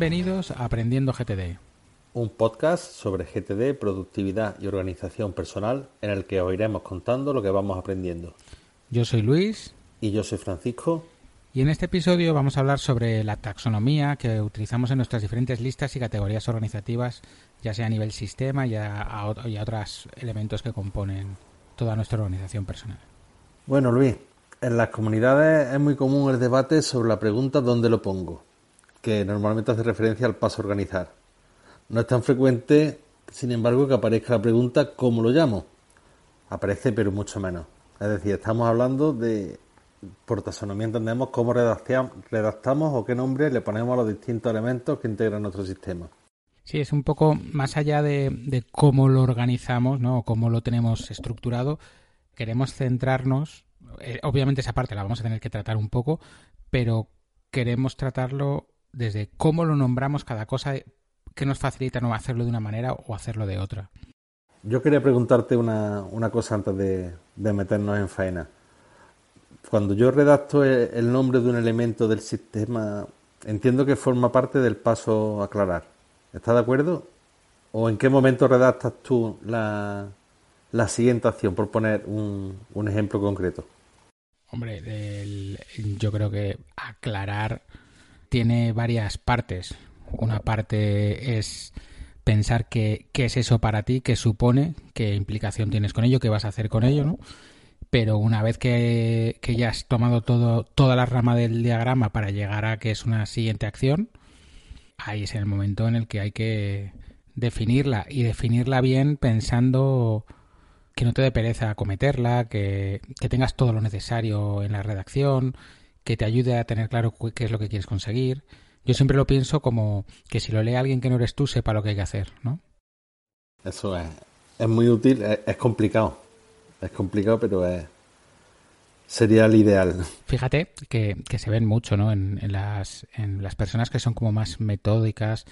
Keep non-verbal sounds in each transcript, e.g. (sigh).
Bienvenidos a Aprendiendo GTD. Un podcast sobre GTD, productividad y organización personal en el que os iremos contando lo que vamos aprendiendo. Yo soy Luis. Y yo soy Francisco. Y en este episodio vamos a hablar sobre la taxonomía que utilizamos en nuestras diferentes listas y categorías organizativas, ya sea a nivel sistema y a, a otros elementos que componen toda nuestra organización personal. Bueno, Luis, en las comunidades es muy común el debate sobre la pregunta ¿dónde lo pongo? Que normalmente hace referencia al paso a organizar. No es tan frecuente, sin embargo, que aparezca la pregunta ¿cómo lo llamo? Aparece, pero mucho menos. Es decir, estamos hablando de, por taxonomía entendemos cómo redactamos o qué nombre le ponemos a los distintos elementos que integran nuestro sistema. Sí, es un poco más allá de, cómo lo organizamos, ¿no? O cómo lo tenemos estructurado. Queremos centrarnos, eh, obviamente esa parte la vamos a tener que tratar un poco, pero queremos tratarlo desde cómo lo nombramos cada cosa que nos facilita no hacerlo de una manera o hacerlo de otra. Yo quería preguntarte una, una cosa antes de, meternos en faena. Cuando yo redacto el, nombre de un elemento del sistema, entiendo que forma parte del paso a aclarar. ¿Estás de acuerdo? ¿O en qué momento redactas tú la, la siguiente acción, por poner un, un ejemplo concreto? Hombre, yo creo que aclarar tiene varias partes. Una parte es pensar qué, qué es eso para ti, qué supone, qué implicación tienes con ello, qué vas a hacer con ello, ¿no? Pero una vez que, que ya has tomado todo, toda la rama del diagrama para llegar a que es una siguiente acción, ahí es el momento en el que hay que definirla y definirla bien pensando que no te dé pereza acometerla, que, que tengas todo lo necesario en la redacción, que te ayude a tener claro qué es lo que quieres conseguir. Yo siempre lo pienso como que si lo lee alguien que no eres tú, sepa lo que hay que hacer, ¿no? Eso es, es muy útil, es, complicado. Es complicado, pero es, sería el ideal. Fíjate que, se ven mucho, ¿no? En, las, en las personas que son como más metódicas,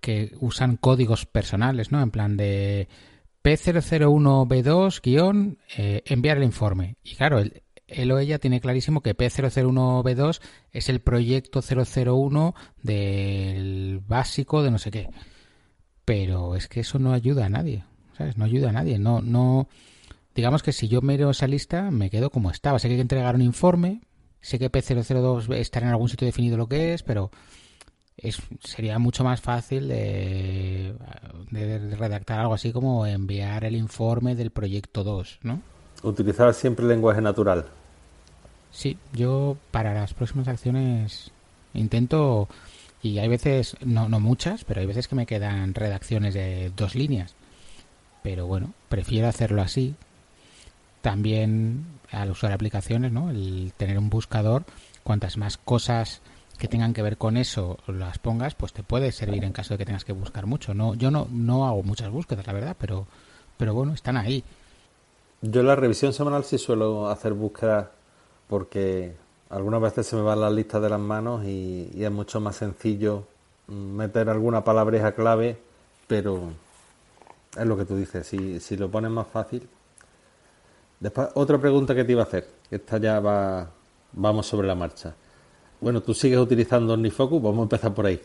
que usan códigos personales, ¿no? En plan de P001B2 guion eh, enviar el informe. Y claro, el, él o ella tiene clarísimo que P001B2 es el proyecto 001 del básico de no sé qué. Pero es que eso no ayuda a nadie, ¿sabes? No ayuda a nadie. No, no. Digamos que si yo miro esa lista, me quedo como estaba. Sé que hay que entregar un informe, sé que P002 estará en algún sitio definido lo que es, pero es, sería mucho más fácil de, redactar algo así como enviar el informe del proyecto 2, ¿no? Utilizar siempre el lenguaje natural. Sí, yo para las próximas acciones intento, y hay veces, no, no muchas, pero hay veces que me quedan redacciones de dos líneas. Pero bueno, prefiero hacerlo así. También al usar aplicaciones, ¿no? El tener un buscador, cuantas más cosas que tengan que ver con eso las pongas, pues te puede servir en caso de que tengas que buscar mucho. No, yo no, no hago muchas búsquedas, la verdad, pero, pero bueno, están ahí. Yo en la revisión semanal sí suelo hacer búsquedas porque algunas veces se me van las listas de las manos y, es mucho más sencillo meter alguna palabreja clave, pero es lo que tú dices, si, si lo pones más fácil. Después, otra pregunta que te iba a hacer, esta ya va, vamos sobre la marcha. Bueno, tú sigues utilizando OmniFocus, vamos a empezar por ahí.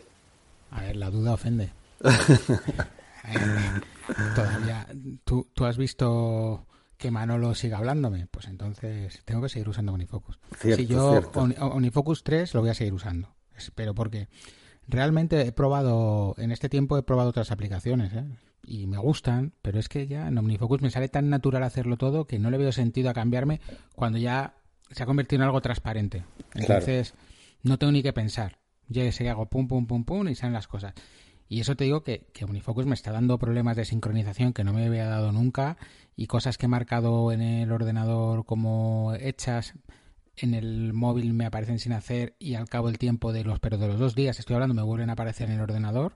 A ver, la duda ofende. (laughs) todavía, ¿tú, ¿tú, has visto que Manolo siga hablándome, pues entonces tengo que seguir usando OmniFocus. si yo OmniFocus 3 lo voy a seguir usando, pero porque realmente he probado, en este tiempo he probado otras aplicaciones, ¿eh? y me gustan, pero es que ya en OmniFocus me sale tan natural hacerlo todo que no le veo sentido a cambiarme cuando ya se ha convertido en algo transparente. Entonces, no tengo ni que pensar. Ya sé hago pum, pum, pum, pum y salen las cosas. Y eso te digo que, que OmniFocus me está dando problemas de sincronización que no me había dado nunca y cosas que he marcado en el ordenador como hechas en el móvil me aparecen sin hacer y al cabo del tiempo de los pero de los dos días estoy hablando me vuelven a aparecer en el ordenador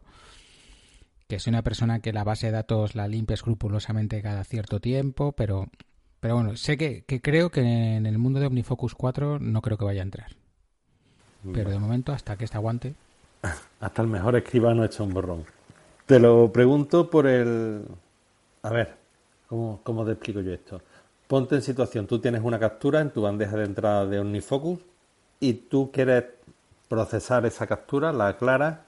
que soy una persona que la base de datos la limpia escrupulosamente cada cierto tiempo pero pero bueno sé que, que creo que en el mundo de OmniFocus 4 no creo que vaya a entrar. Pero de momento hasta que este aguante hasta el mejor escribano hecho un borrón. Te lo pregunto por el... A ver, ¿cómo, ¿cómo te explico yo esto? Ponte en situación, tú tienes una captura en tu bandeja de entrada de OmniFocus y tú quieres procesar esa captura, la aclaras.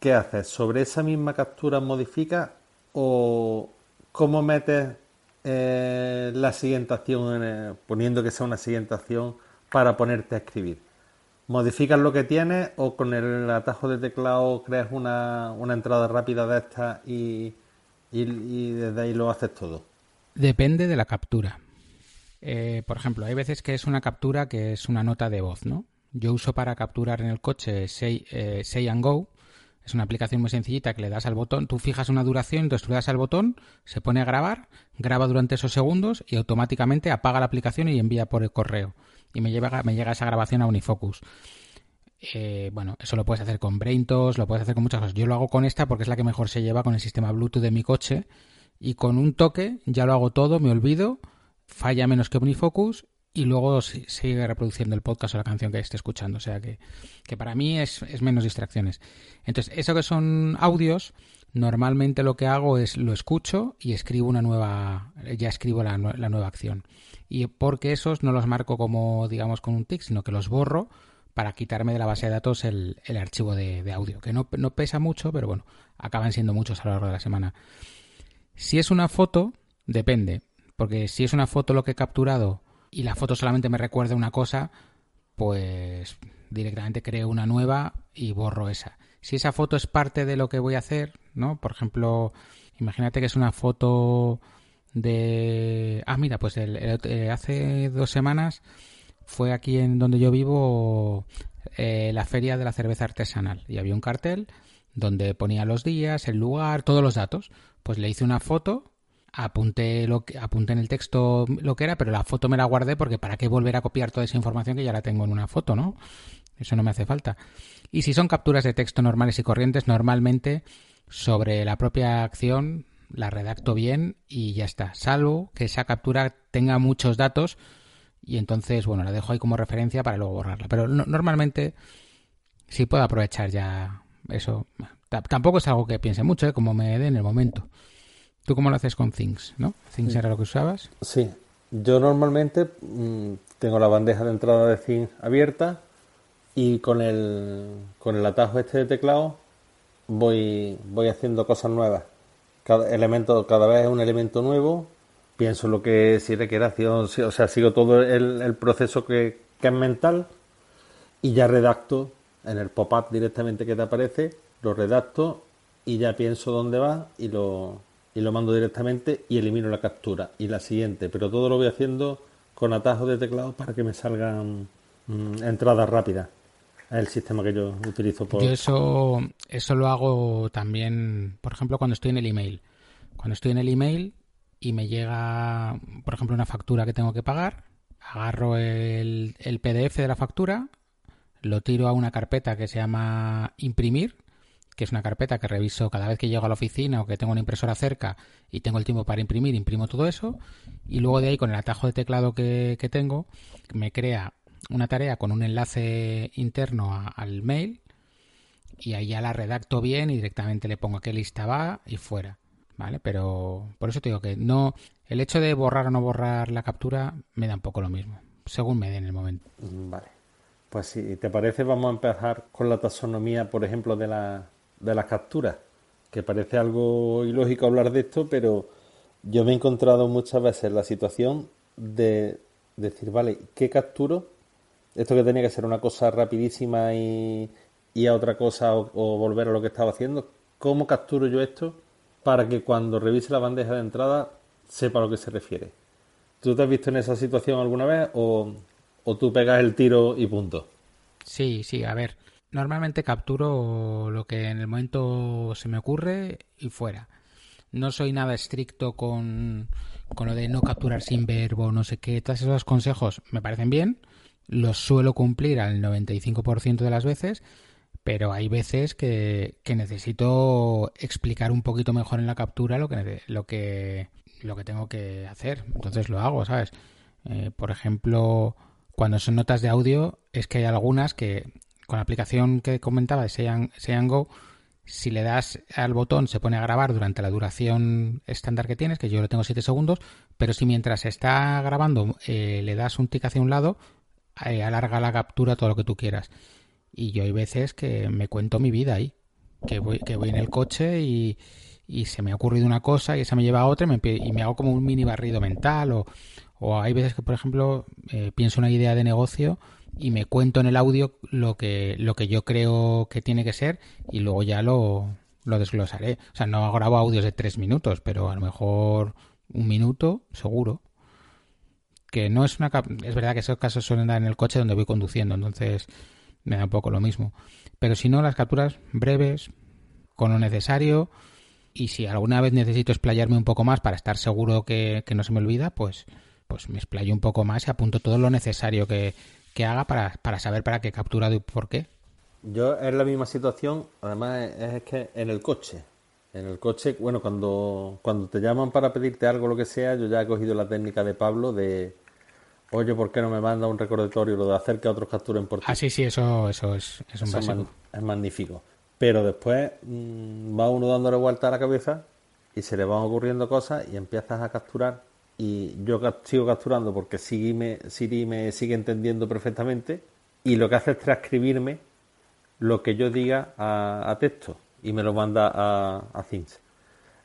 ¿Qué haces? ¿Sobre esa misma captura modifica o cómo metes eh, la siguiente acción, poniendo que sea una siguiente acción para ponerte a escribir? Modificas lo que tienes o con el atajo de teclado creas una, una entrada rápida de esta y, y, desde ahí lo haces todo? Depende de la captura. Eh, por ejemplo, hay veces que es una captura que es una nota de voz, ¿no? Yo uso para capturar en el coche Say, eh, Say and Go. Es una aplicación muy sencillita que le das al botón, tú fijas una duración, entonces le das al botón, se pone a grabar, graba durante esos segundos y automáticamente apaga la aplicación y envía por el correo y me, lleva, me llega esa grabación a Unifocus. Eh, bueno, eso lo puedes hacer con BrainTos, lo puedes hacer con muchas cosas. Yo lo hago con esta porque es la que mejor se lleva con el sistema Bluetooth de mi coche y con un toque ya lo hago todo, me olvido, falla menos que Unifocus y luego sigue reproduciendo el podcast o la canción que esté escuchando. O sea que, que para mí es, es, menos distracciones. Entonces, eso que son audios, normalmente lo que hago es lo escucho y escribo una nueva, ya escribo la, la nueva acción y porque esos no los marco como, digamos, con un tic, sino que los borro para quitarme de la base de datos el, el archivo de, audio, que no, no, pesa mucho, pero bueno, acaban siendo muchos a lo largo de la semana. Si es una foto, depende, porque si es una foto lo que he capturado y la foto solamente me recuerda una cosa, pues directamente creo una nueva y borro esa. Si esa foto es parte de lo que voy a hacer, ¿no? Por ejemplo, imagínate que es una foto de... Ah, mira, pues eh, hace dos semanas fue aquí en donde yo vivo eh, la feria de la cerveza artesanal y había un cartel donde ponía los días, el lugar, todos los datos. Pues le hice una foto, apunté, lo que, apunté en el texto lo que era, pero la foto me la guardé porque para qué volver a copiar toda esa información que ya la tengo en una foto, ¿no? Eso no me hace falta. Y si son capturas de texto normales y corrientes, normalmente sobre la propia acción la redacto bien y ya está. Salvo que esa captura tenga muchos datos y entonces, bueno, la dejo ahí como referencia para luego borrarla. Pero normalmente sí puedo aprovechar ya eso. tampoco es algo que piense mucho, ¿eh? como me dé en el momento. ¿Tú cómo lo haces con Things, no? ¿Things era lo que usabas? Sí. Yo normalmente mm, tengo la bandeja de entrada de Things abierta y con el, con el atajo este de teclado voy, voy haciendo cosas nuevas cada elemento, cada vez es un elemento nuevo, pienso lo que si requiere acción, o sea, sigo todo el, proceso que, es mental y ya redacto en el pop-up directamente que te aparece, lo redacto y ya pienso dónde va y lo, y lo mando directamente y elimino la captura y la siguiente, pero todo lo voy haciendo con atajos de teclado para que me salgan mm, entradas rápidas el sistema que yo utilizo. Por... Yo eso, eso lo hago también, por ejemplo, cuando estoy en el email. Cuando estoy en el email y me llega, por ejemplo, una factura que tengo que pagar, agarro el, el PDF de la factura, lo tiro a una carpeta que se llama imprimir, que es una carpeta que reviso cada vez que llego a la oficina o que tengo una impresora cerca y tengo el tiempo para imprimir, imprimo todo eso y luego de ahí con el atajo de teclado que, que tengo me crea una tarea con un enlace interno al mail y ahí ya la redacto bien y directamente le pongo a qué lista va y fuera. ¿Vale? Pero por eso te digo que no. El hecho de borrar o no borrar la captura me da un poco lo mismo, según me dé en el momento. Vale. Pues si te parece, vamos a empezar con la taxonomía, por ejemplo, de, la, de las capturas. Que parece algo ilógico hablar de esto, pero yo me he encontrado muchas veces la situación de decir, vale, ¿qué capturo? Esto que tenía que ser una cosa rapidísima y, a otra cosa o, volver a lo que estaba haciendo, ¿cómo capturo yo esto para que cuando revise la bandeja de entrada sepa a lo que se refiere? ¿Tú te has visto en esa situación alguna vez o, o tú pegas el tiro y punto? Sí, sí, a ver, normalmente capturo lo que en el momento se me ocurre y fuera. No soy nada estricto con, con lo de no capturar sin verbo, no sé qué. Todos esos consejos me parecen bien. Los suelo cumplir al 95% de las veces, pero hay veces que, que, necesito explicar un poquito mejor en la captura lo que, lo que, lo que tengo que hacer. Entonces lo hago, ¿sabes? Eh, por ejemplo, cuando son notas de audio, es que hay algunas que con la aplicación que comentaba de Sean, Go, si le das al botón se pone a grabar durante la duración estándar que tienes, que yo lo tengo 7 segundos, pero si mientras está grabando eh, le das un tic hacia un lado, alarga la captura todo lo que tú quieras. Y yo hay veces que me cuento mi vida ahí, que voy, que voy en el coche y, y se me ha ocurrido una cosa y esa me lleva a otra y me, y me hago como un mini barrido mental o, o hay veces que, por ejemplo, eh, pienso una idea de negocio y me cuento en el audio lo que, lo que yo creo que tiene que ser y luego ya lo, lo desglosaré. O sea, no grabo audios de tres minutos, pero a lo mejor un minuto, seguro. Que no es una... Es verdad que esos casos suelen dar en el coche donde voy conduciendo, entonces me da un poco lo mismo. Pero si no, las capturas breves, con lo necesario, y si alguna vez necesito explayarme un poco más para estar seguro que, que no se me olvida, pues, pues me explayo un poco más y apunto todo lo necesario que, que haga para, para saber para qué he capturado y por qué. Yo es la misma situación, además es, que en el coche. En el coche, bueno, cuando, cuando te llaman para pedirte algo, lo que sea, yo ya he cogido la técnica de Pablo de, oye, ¿por qué no me manda un recordatorio lo de hacer que otros capturen por ti? Ah, sí, sí, eso, eso es, es un básico. Es, magnífico. Pero después mm, va uno dándole vuelta a la cabeza y se le van ocurriendo cosas y empiezas a capturar y yo sigo capturando porque Siri me, me sigue entendiendo perfectamente y lo que hace es transcribirme lo que yo diga a, texto y me lo manda a, a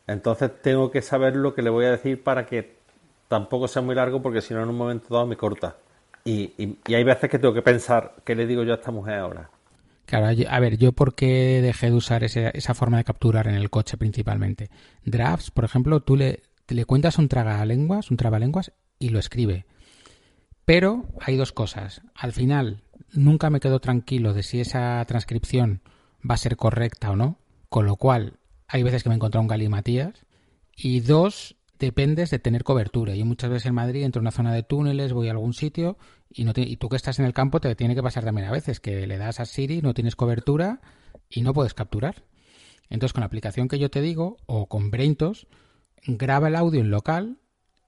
Entonces tengo que saber lo que le voy a decir para que tampoco sea muy largo porque si no en un momento dado me corta. Y, y, hay veces que tengo que pensar qué le digo yo a esta mujer ahora. Claro, a ver, yo por qué dejé de usar esa forma de capturar en el coche principalmente. Drafts, por ejemplo, tú le, le cuentas un tragalenguas, un trabalenguas y lo escribe. Pero hay dos cosas. Al final, nunca me quedo tranquilo de si esa transcripción va a ser correcta o no, con lo cual hay veces que me he encontrado un galimatías. Y dos, dependes de tener cobertura. Yo muchas veces en Madrid entro a una zona de túneles, voy a algún sitio y, no y tú que estás en el campo te tiene que pasar también a veces que le das a Siri, no tienes cobertura y no puedes capturar. Entonces con la aplicación que yo te digo o con Braintos graba el audio en local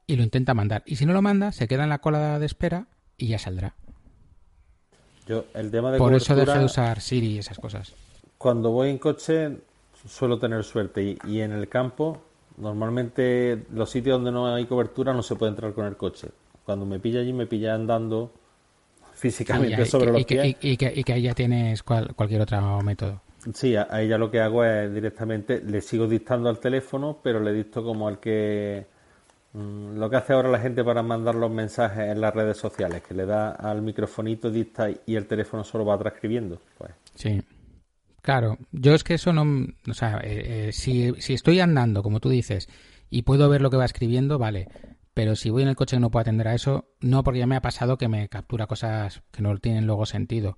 y lo intenta mandar. Y si no lo manda, se queda en la cola de espera y ya saldrá. Yo, el tema de Por eso dejé de usar Siri y esas cosas. Cuando voy en coche suelo tener suerte y, en el campo normalmente los sitios donde no hay cobertura no se puede entrar con el coche. Cuando me pilla allí me pilla andando (laughs) físicamente sobre los pies. Y, que, y, que, ahí ya tienes cualquier otro método. Sí, ahí ya lo que hago es directamente, le sigo dictando al teléfono, pero le dicto como al que... Mm, lo que hace ahora la gente para mandar los mensajes en las redes sociales, que le da al microfonito, dicta y el teléfono solo va transcribiendo. Pues. Sí. Claro, yo es que eso no... O sea, eh, eh, si, si estoy andando, como tú dices, y puedo ver lo que va escribiendo, vale. Pero si voy en el coche y no puedo atender a eso, no, porque ya me ha pasado que me captura cosas que no tienen luego sentido.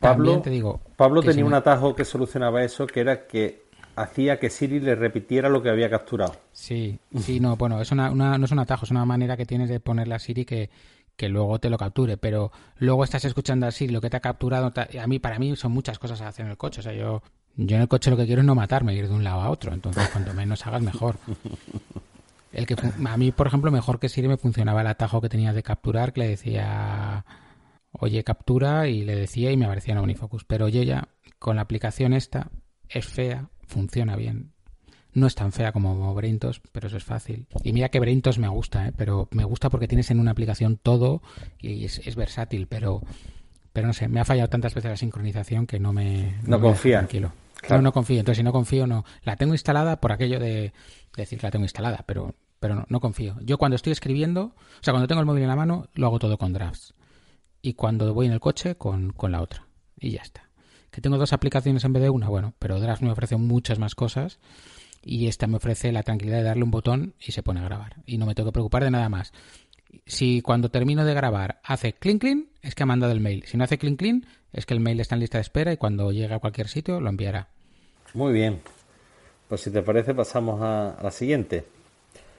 Pablo, te digo Pablo tenía un atajo que solucionaba eso, que era que hacía que Siri le repitiera lo que había capturado. Sí, sí, no, bueno, es una, no es un atajo, es una manera que tienes de ponerle a Siri que, que luego te lo capture, pero luego estás escuchando a Siri lo que te ha capturado. A mí, para mí, son muchas cosas a hacer en el coche. O sea, yo, yo en el coche lo que quiero es no matarme, ir de un lado a otro. Entonces, cuanto menos hagas, mejor. El que, a mí, por ejemplo, mejor que Siri me funcionaba el atajo que tenía de capturar, que le decía oye captura y le decía y me aparecía en Unifocus. Pero yo ya, con la aplicación esta, es fea, funciona bien. No es tan fea como Braintos, pero eso es fácil. Y mira que Braintos me gusta, ¿eh? pero me gusta porque tienes en una aplicación todo y es, versátil, pero, Pero no sé, me ha fallado tantas veces la sincronización que no me... No, confía. Tranquilo. No, no confío. Entonces, si no confío, no. La tengo instalada por aquello de, decir que la tengo instalada, pero, pero no, no confío. Yo cuando estoy escribiendo, o sea, cuando tengo el móvil en la mano, lo hago todo con drafts. Y cuando voy en el coche, con, con la otra. Y ya está. Que tengo dos aplicaciones en vez de una, bueno, pero Drafts me ofrece muchas más cosas y esta me ofrece la tranquilidad de darle un botón y se pone a grabar. Y no me tengo que preocupar de nada más. Si cuando termino de grabar hace clink clink, es que ha mandado el mail. Si no hace clink clink, es que el mail está en lista de espera y cuando llegue a cualquier sitio lo enviará. Muy bien. Pues si te parece, pasamos a, la siguiente.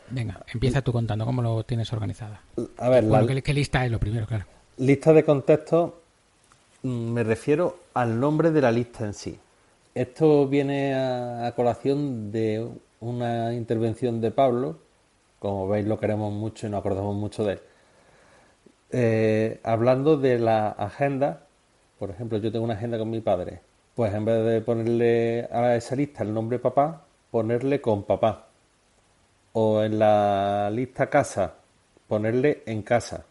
Venga, empieza tú contando cómo lo tienes organizada. A ver, ¿qué, lista es lo primero? Claro. Lista de contexto, mm, me refiero al nombre de la lista en sí. Esto viene a, colación de una intervención de Pablo, como veis lo queremos mucho y nos acordamos mucho de él. Eh, hablando de la agenda, por ejemplo, yo tengo una agenda con mi padre, pues en vez de ponerle a esa lista el nombre papá, ponerle con papá. O en la lista casa, ponerle en casa.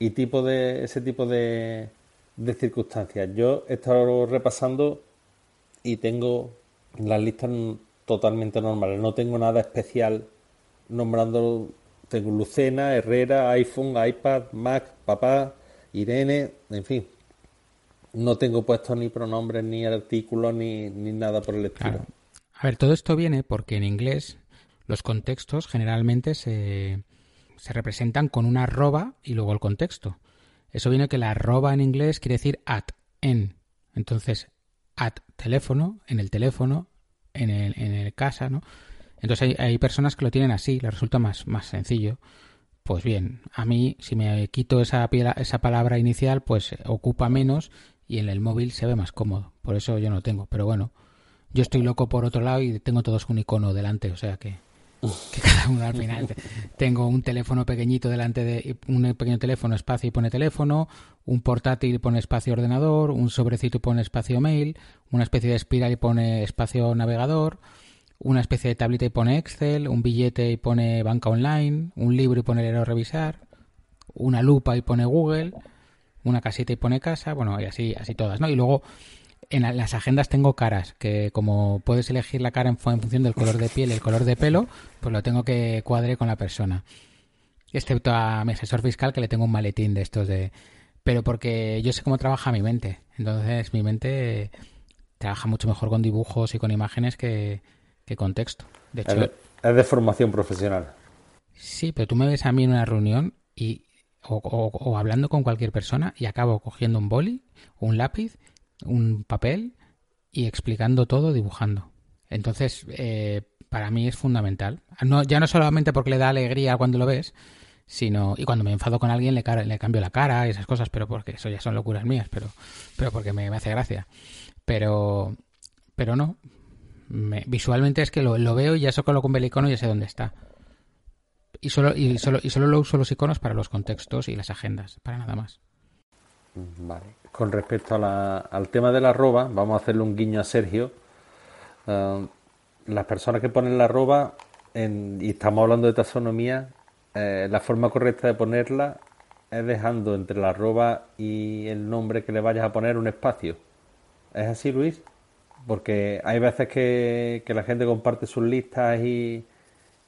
Y tipo de ese tipo de, de circunstancias. Yo he estado repasando y tengo las listas totalmente normales. No tengo nada especial nombrando. Tengo Lucena, Herrera, iPhone, iPad, Mac, papá, Irene, en fin. No tengo puesto ni pronombres, ni artículos, ni, ni nada por el estilo. A ver, todo esto viene porque en inglés los contextos generalmente se, se representan con una arroba y luego el contexto. Eso viene que la arroba en inglés quiere decir at, en. Entonces, at teléfono, en el teléfono, en el, en el casa, ¿no? Entonces hay, hay, personas que lo tienen así, les resulta más, más sencillo. Pues bien, a mí si me quito esa, esa palabra inicial, pues ocupa menos y en el móvil se ve más cómodo. Por eso yo no lo tengo. Pero bueno, yo estoy loco por otro lado y tengo todos un icono delante, o sea que que cada uno al final (laughs) tengo un teléfono pequeñito delante de un pequeño teléfono espacio y pone teléfono un portátil pone espacio ordenador un sobrecito pone espacio mail una especie de espiral y pone espacio navegador una especie de tableta y pone Excel un billete y pone banca online un libro y pone leer o revisar una lupa y pone Google una casita y pone casa bueno y así así todas no y luego en las agendas tengo caras, que como puedes elegir la cara en, función del color de piel y el color de pelo, pues lo tengo que cuadre con la persona. Excepto a mi asesor fiscal que le tengo un maletín de estos de... Pero porque yo sé cómo trabaja mi mente. Entonces mi mente trabaja mucho mejor con dibujos y con imágenes que, con texto. De hecho, es de, formación profesional. Sí, pero tú me ves a mí en una reunión y o, o hablando con cualquier persona y acabo cogiendo un boli, un lápiz un papel y explicando todo dibujando. Entonces, eh, para mí es fundamental. No, ya no solamente porque le da alegría cuando lo ves, sino y cuando me enfado con alguien le, cambio la cara y esas cosas, pero porque eso ya son locuras mías, pero, pero porque me, hace gracia. Pero, pero no. visualmente es que lo, lo, veo y ya solo con el icono y ya sé dónde está. Y solo, y, solo, y solo lo uso los iconos para los contextos y las agendas, para nada más. Vale con respecto al tema de la arroba, vamos a hacerle un guiño a Sergio. Eh, las personas que ponen la arroba, y estamos hablando de taxonomía, eh, la forma correcta de ponerla es dejando entre la arroba y el nombre que le vayas a poner un espacio. ¿Es así, Luis? Porque hay veces que, que la gente comparte sus listas y,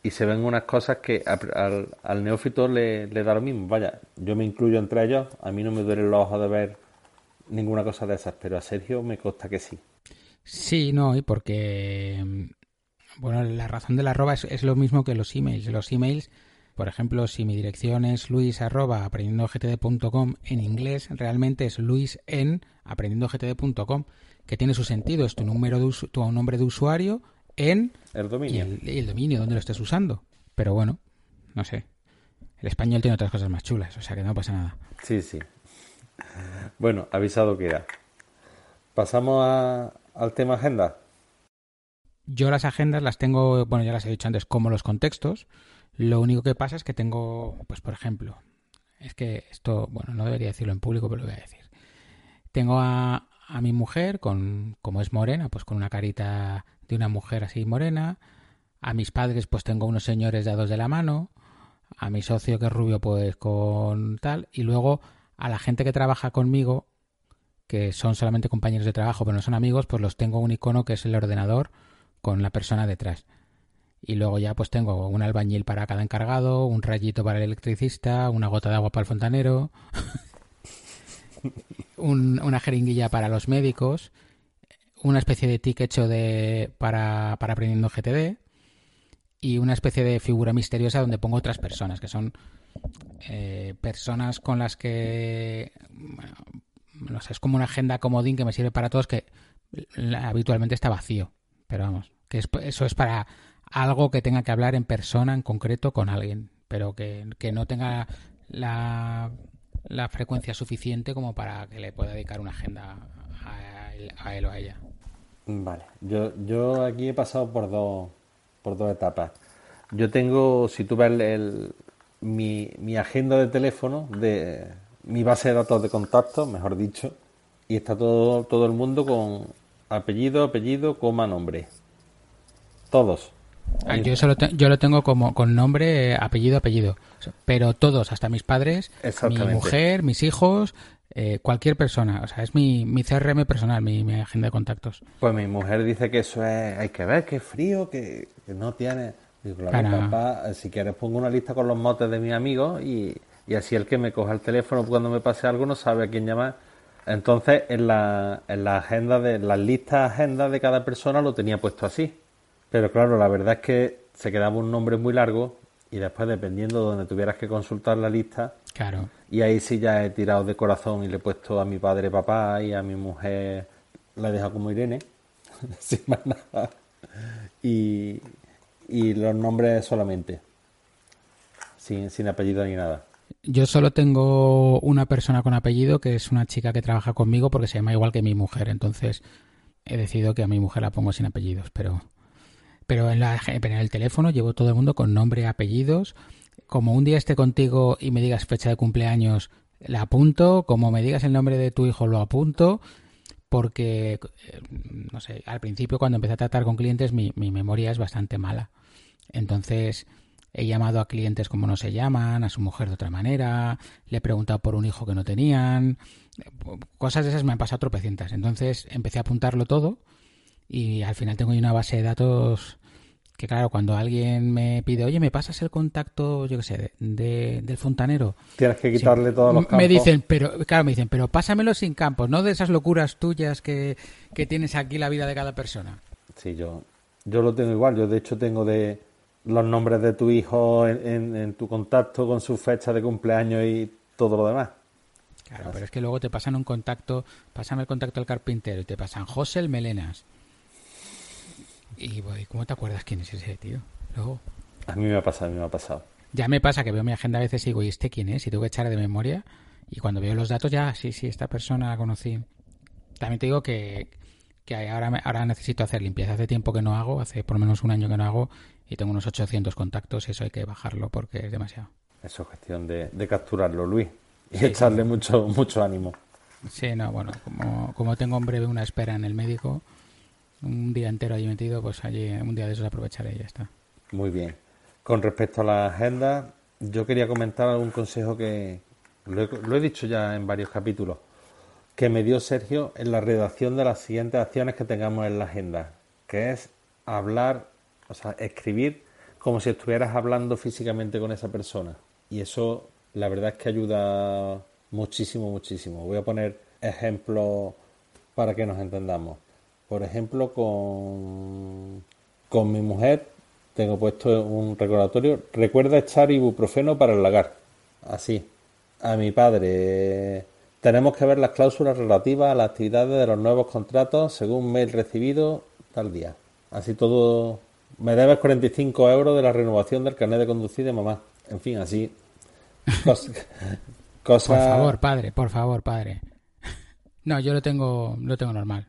y se ven unas cosas que al, neófito le, le, da lo mismo. Vaya, yo me incluyo entre ellos, a mí no me duele los ojos de ver ninguna cosa de esas, pero a Sergio me consta que sí. Sí, no, y porque, mm, bueno, la razón de la arroba es, lo mismo que los emails. Los emails, por ejemplo, si mi dirección es luis arroba aprendiendogtd.com en inglés, realmente es luis en aprendiendogtd.com, que tiene su sentido, es tu número de tu nombre de usuario en el dominio. Y el, dominio donde lo estés usando. Pero bueno, no sé. El español tiene otras cosas más chulas, o sea que no pasa nada. Sí, sí, bueno, avisado queda. Pasamos al tema agenda. Yo las agendas las tengo, bueno, ya las he dicho antes, como los contextos. Lo único que pasa es que tengo, pues por ejemplo, es que esto, bueno, no debería decirlo en público, pero lo voy a decir. Tengo a, a mi mujer, con, como es morena, pues con una carita de una mujer así morena. A mis padres, pues tengo unos señores dados de la mano. A mi socio que es rubio, pues con tal. Y luego a la gente que trabaja conmigo que son solamente compañeros de trabajo, pero no son amigos, pues los tengo un icono que es el ordenador con la persona detrás. Y luego ya pues tengo un albañil para cada encargado, un rayito para el electricista, una gota de agua para el fontanero, (laughs) una jeringuilla para los médicos, una especie de tic hecho de, para, para aprendiendo GTD y una especie de figura misteriosa donde pongo otras personas, que son eh, personas con las que, no sé, es como una agenda comodín que me sirve para todos que habitualmente está vacío, pero vamos, que eso es para algo que tenga que hablar en persona, en concreto, con alguien, pero que, no tenga la, la, frecuencia suficiente como para que le pueda dedicar una agenda a él, o a ella. Vale, yo, yo aquí he pasado por dos, por dos etapas. Yo tengo, si tú ves el, mi, mi agenda de teléfono, de mi base de datos de contacto, mejor dicho, y está todo, todo el mundo con apellido, apellido, coma, nombre. Todos. Ah, yo, solo yo lo tengo como con nombre, apellido, apellido. Pero todos, hasta mis padres, mi mujer, mis hijos, eh, cualquier persona. O sea, es mi, mi CRM personal, mi, agenda de contactos. Pues mi mujer dice que eso es, hay que ver, que es frío, que, no tiene... Digo, papá, si quieres pongo una lista con los motes de mis amigos y, y así el que me coja el teléfono cuando me pase algo no sabe a quién llamar. Entonces, en la, en la agenda de las listas agenda de cada persona lo tenía puesto así. Pero claro, la verdad es que se quedaba un nombre muy largo y después dependiendo de donde tuvieras que consultar la lista. Claro. Y ahí sí ya he tirado de corazón y le he puesto a mi padre papá y a mi mujer la he dejado como Irene, (laughs) sin más nada. Y, y los nombres solamente, sin, sin apellido ni nada. Yo solo tengo una persona con apellido que es una chica que trabaja conmigo porque se llama igual que mi mujer, entonces he decidido que a mi mujer la pongo sin apellidos, pero pero en, la, el teléfono llevo todo el mundo con nombre, apellidos. Como un día esté contigo y me digas fecha de cumpleaños, la apunto. Como me digas el nombre de tu hijo, lo apunto. Porque, eh, no sé, al principio cuando empecé a tratar con clientes mi, mi memoria es bastante mala. Entonces, he llamado a clientes como no se llaman, a su mujer de otra manera, le he preguntado por un hijo que no tenían, cosas de esas me han pasado tropecientas. Entonces empecé a apuntarlo todo y al final tengo una base de datos que claro, cuando alguien me pide, oye, ¿me pasas el contacto, yo qué sé, de, del fontanero? Tienes que quitarle todos los campos. Me dicen, pero, claro, me dicen, pero pásamelo sin campos, no de esas locuras tuyas que, tienes aquí la vida de cada persona. Sí, yo, yo lo tengo igual, yo de hecho tengo de los nombres de tu hijo en, en, tu contacto con su fecha de cumpleaños y todo lo demás. Claro, pero es que luego te pasan un contacto, pásame el contacto al carpintero y te pasan José el Melenas y voy, ¿cómo te acuerdas quién es ese tío? Luego. A mí me ha pasado, a mí me ha pasado. Ya me pasa que veo mi agenda a veces y digo, ¿y este quién es? Y tengo que echar de memoria. Y cuando veo los datos, ya, sí, sí, esta persona la conocí. También te digo que, que ahora, ahora necesito hacer limpieza. Hace tiempo que no hago, hace por lo menos un año que no hago, y tengo unos 800 contactos. Eso hay que bajarlo porque es demasiado. Eso es cuestión de, capturarlo, Luis. Y echarle mucho, mucho ánimo. Sí, no, bueno, como, como tengo en breve una espera en el médico, un día entero allí metido, pues allí un día de esos aprovecharé y ya está. Muy bien. Con respecto a la agenda, yo quería comentar algún consejo que lo he, dicho ya en varios capítulos, que me dio Sergio en la redacción de las siguientes acciones que tengamos en la agenda, que es hablar, o sea, escribir como si estuvieras hablando físicamente con esa persona. Y eso, la verdad es que ayuda muchísimo, muchísimo. Voy a poner ejemplos para que nos entendamos. Por ejemplo, con, con mi mujer tengo puesto un recordatorio. Recuerda echar ibuprofeno para el lagar. Así. A mi padre. Tenemos que ver las cláusulas relativas a las actividades de los nuevos contratos según mail recibido tal día. Así todo. Me debes 45 euros de la renovación del carnet de conducir de mamá. En fin, así. (laughs) Por favor, padre, por favor, padre. (laughs) No, yo lo tengo, lo tengo normal.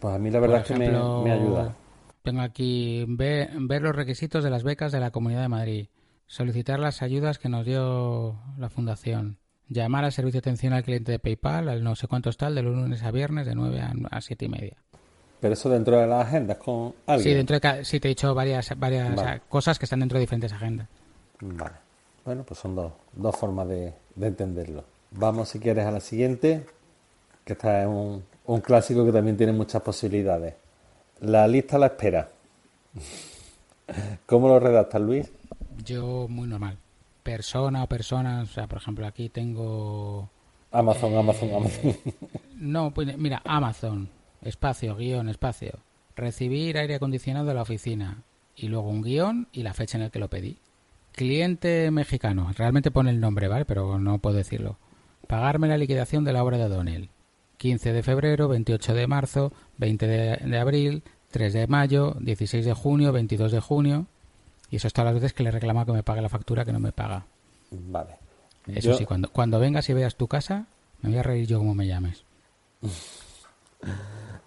Pues a mí la verdad es que me, ayuda. Tengo aquí ver, los requisitos de las becas de la Comunidad de Madrid, solicitar las ayudas que nos dio la Fundación, llamar al servicio de atención al cliente de PayPal, al no sé cuántos tal, de lunes a viernes de 9 a, 7 y media. Pero eso dentro de las agendas con alguien. Sí, dentro de sí te he dicho varias, varias cosas que están dentro de diferentes agendas. Vale. Bueno, pues son dos, dos formas de, de entenderlo. Vamos, si quieres, a la siguiente que esta es un, un clásico que también tiene muchas posibilidades. La lista a la espera. ¿Cómo lo redactas, Luis? Yo muy normal. Persona o personas, o sea, por ejemplo, aquí tengo... Amazon, Amazon, Amazon. (laughs) No, pues mira, Amazon, espacio, guion, espacio. Recibir aire acondicionado de la oficina. Y luego un guion y la fecha en la que lo pedí. Cliente mexicano, realmente pone el nombre, ¿vale? Pero no puedo decirlo. Pagarme la liquidación de la obra de Donel. 15 de febrero, 28 de marzo, 20 de, de abril, 3 de mayo, 16 de junio, 22 de junio. Y eso es todas las veces que le reclama que me pague la factura que no me paga. Vale. Eso Yo- sí, cuando, cuando vengas y veas tu casa, me voy a reír yo como me llames. (laughs)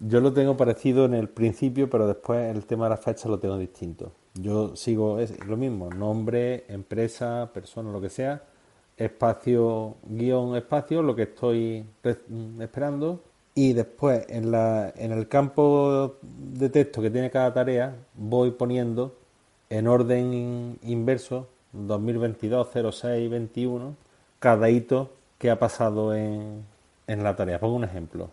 Yo lo tengo parecido en el principio, pero después el tema de las fechas lo tengo distinto. Yo sigo es lo mismo, nombre, empresa, persona, lo que sea, espacio, guion, espacio, lo que estoy esperando. Y después en, la, en el campo de texto que tiene cada tarea, voy poniendo en orden in- inverso 2022, 06, 21, cada hito que ha pasado en, en la tarea. Pongo un ejemplo.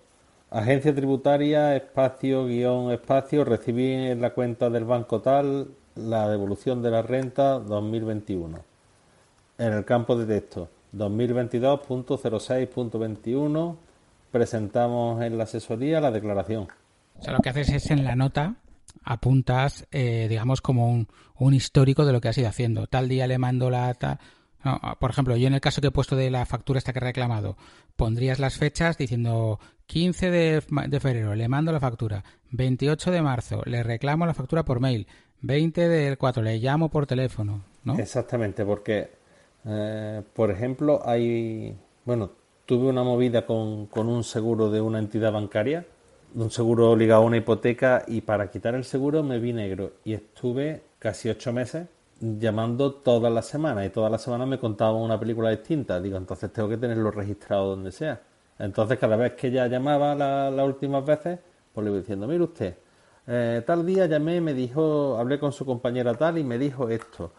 Agencia tributaria, espacio, guion, espacio, recibí en la cuenta del banco tal la devolución de la renta 2021. En el campo de texto 2022.06.21 presentamos en la asesoría la declaración. O sea, lo que haces es en la nota apuntas, eh, digamos, como un, un histórico de lo que has ido haciendo. Tal día le mando la... ta- no, por ejemplo, yo en el caso que he puesto de la factura esta que he reclamado, pondrías las fechas diciendo 15 de, de febrero, le mando la factura, 28 de marzo, le reclamo la factura por mail, 20 del 4, le llamo por teléfono, ¿no? Exactamente, porque, eh, por ejemplo, hay, bueno, tuve una movida con, con un seguro de una entidad bancaria, un seguro ligado a una hipoteca, y para quitar el seguro me vi negro y estuve casi ocho meses llamando todas las semanas y todas las semanas me contaban una película distinta. Digo, entonces tengo que tenerlo registrado donde sea. Entonces, cada vez que ella llamaba la- las últimas veces, pues le iba diciendo, mire usted, eh, tal día llamé, me dijo, hablé con su compañera tal y me dijo esto.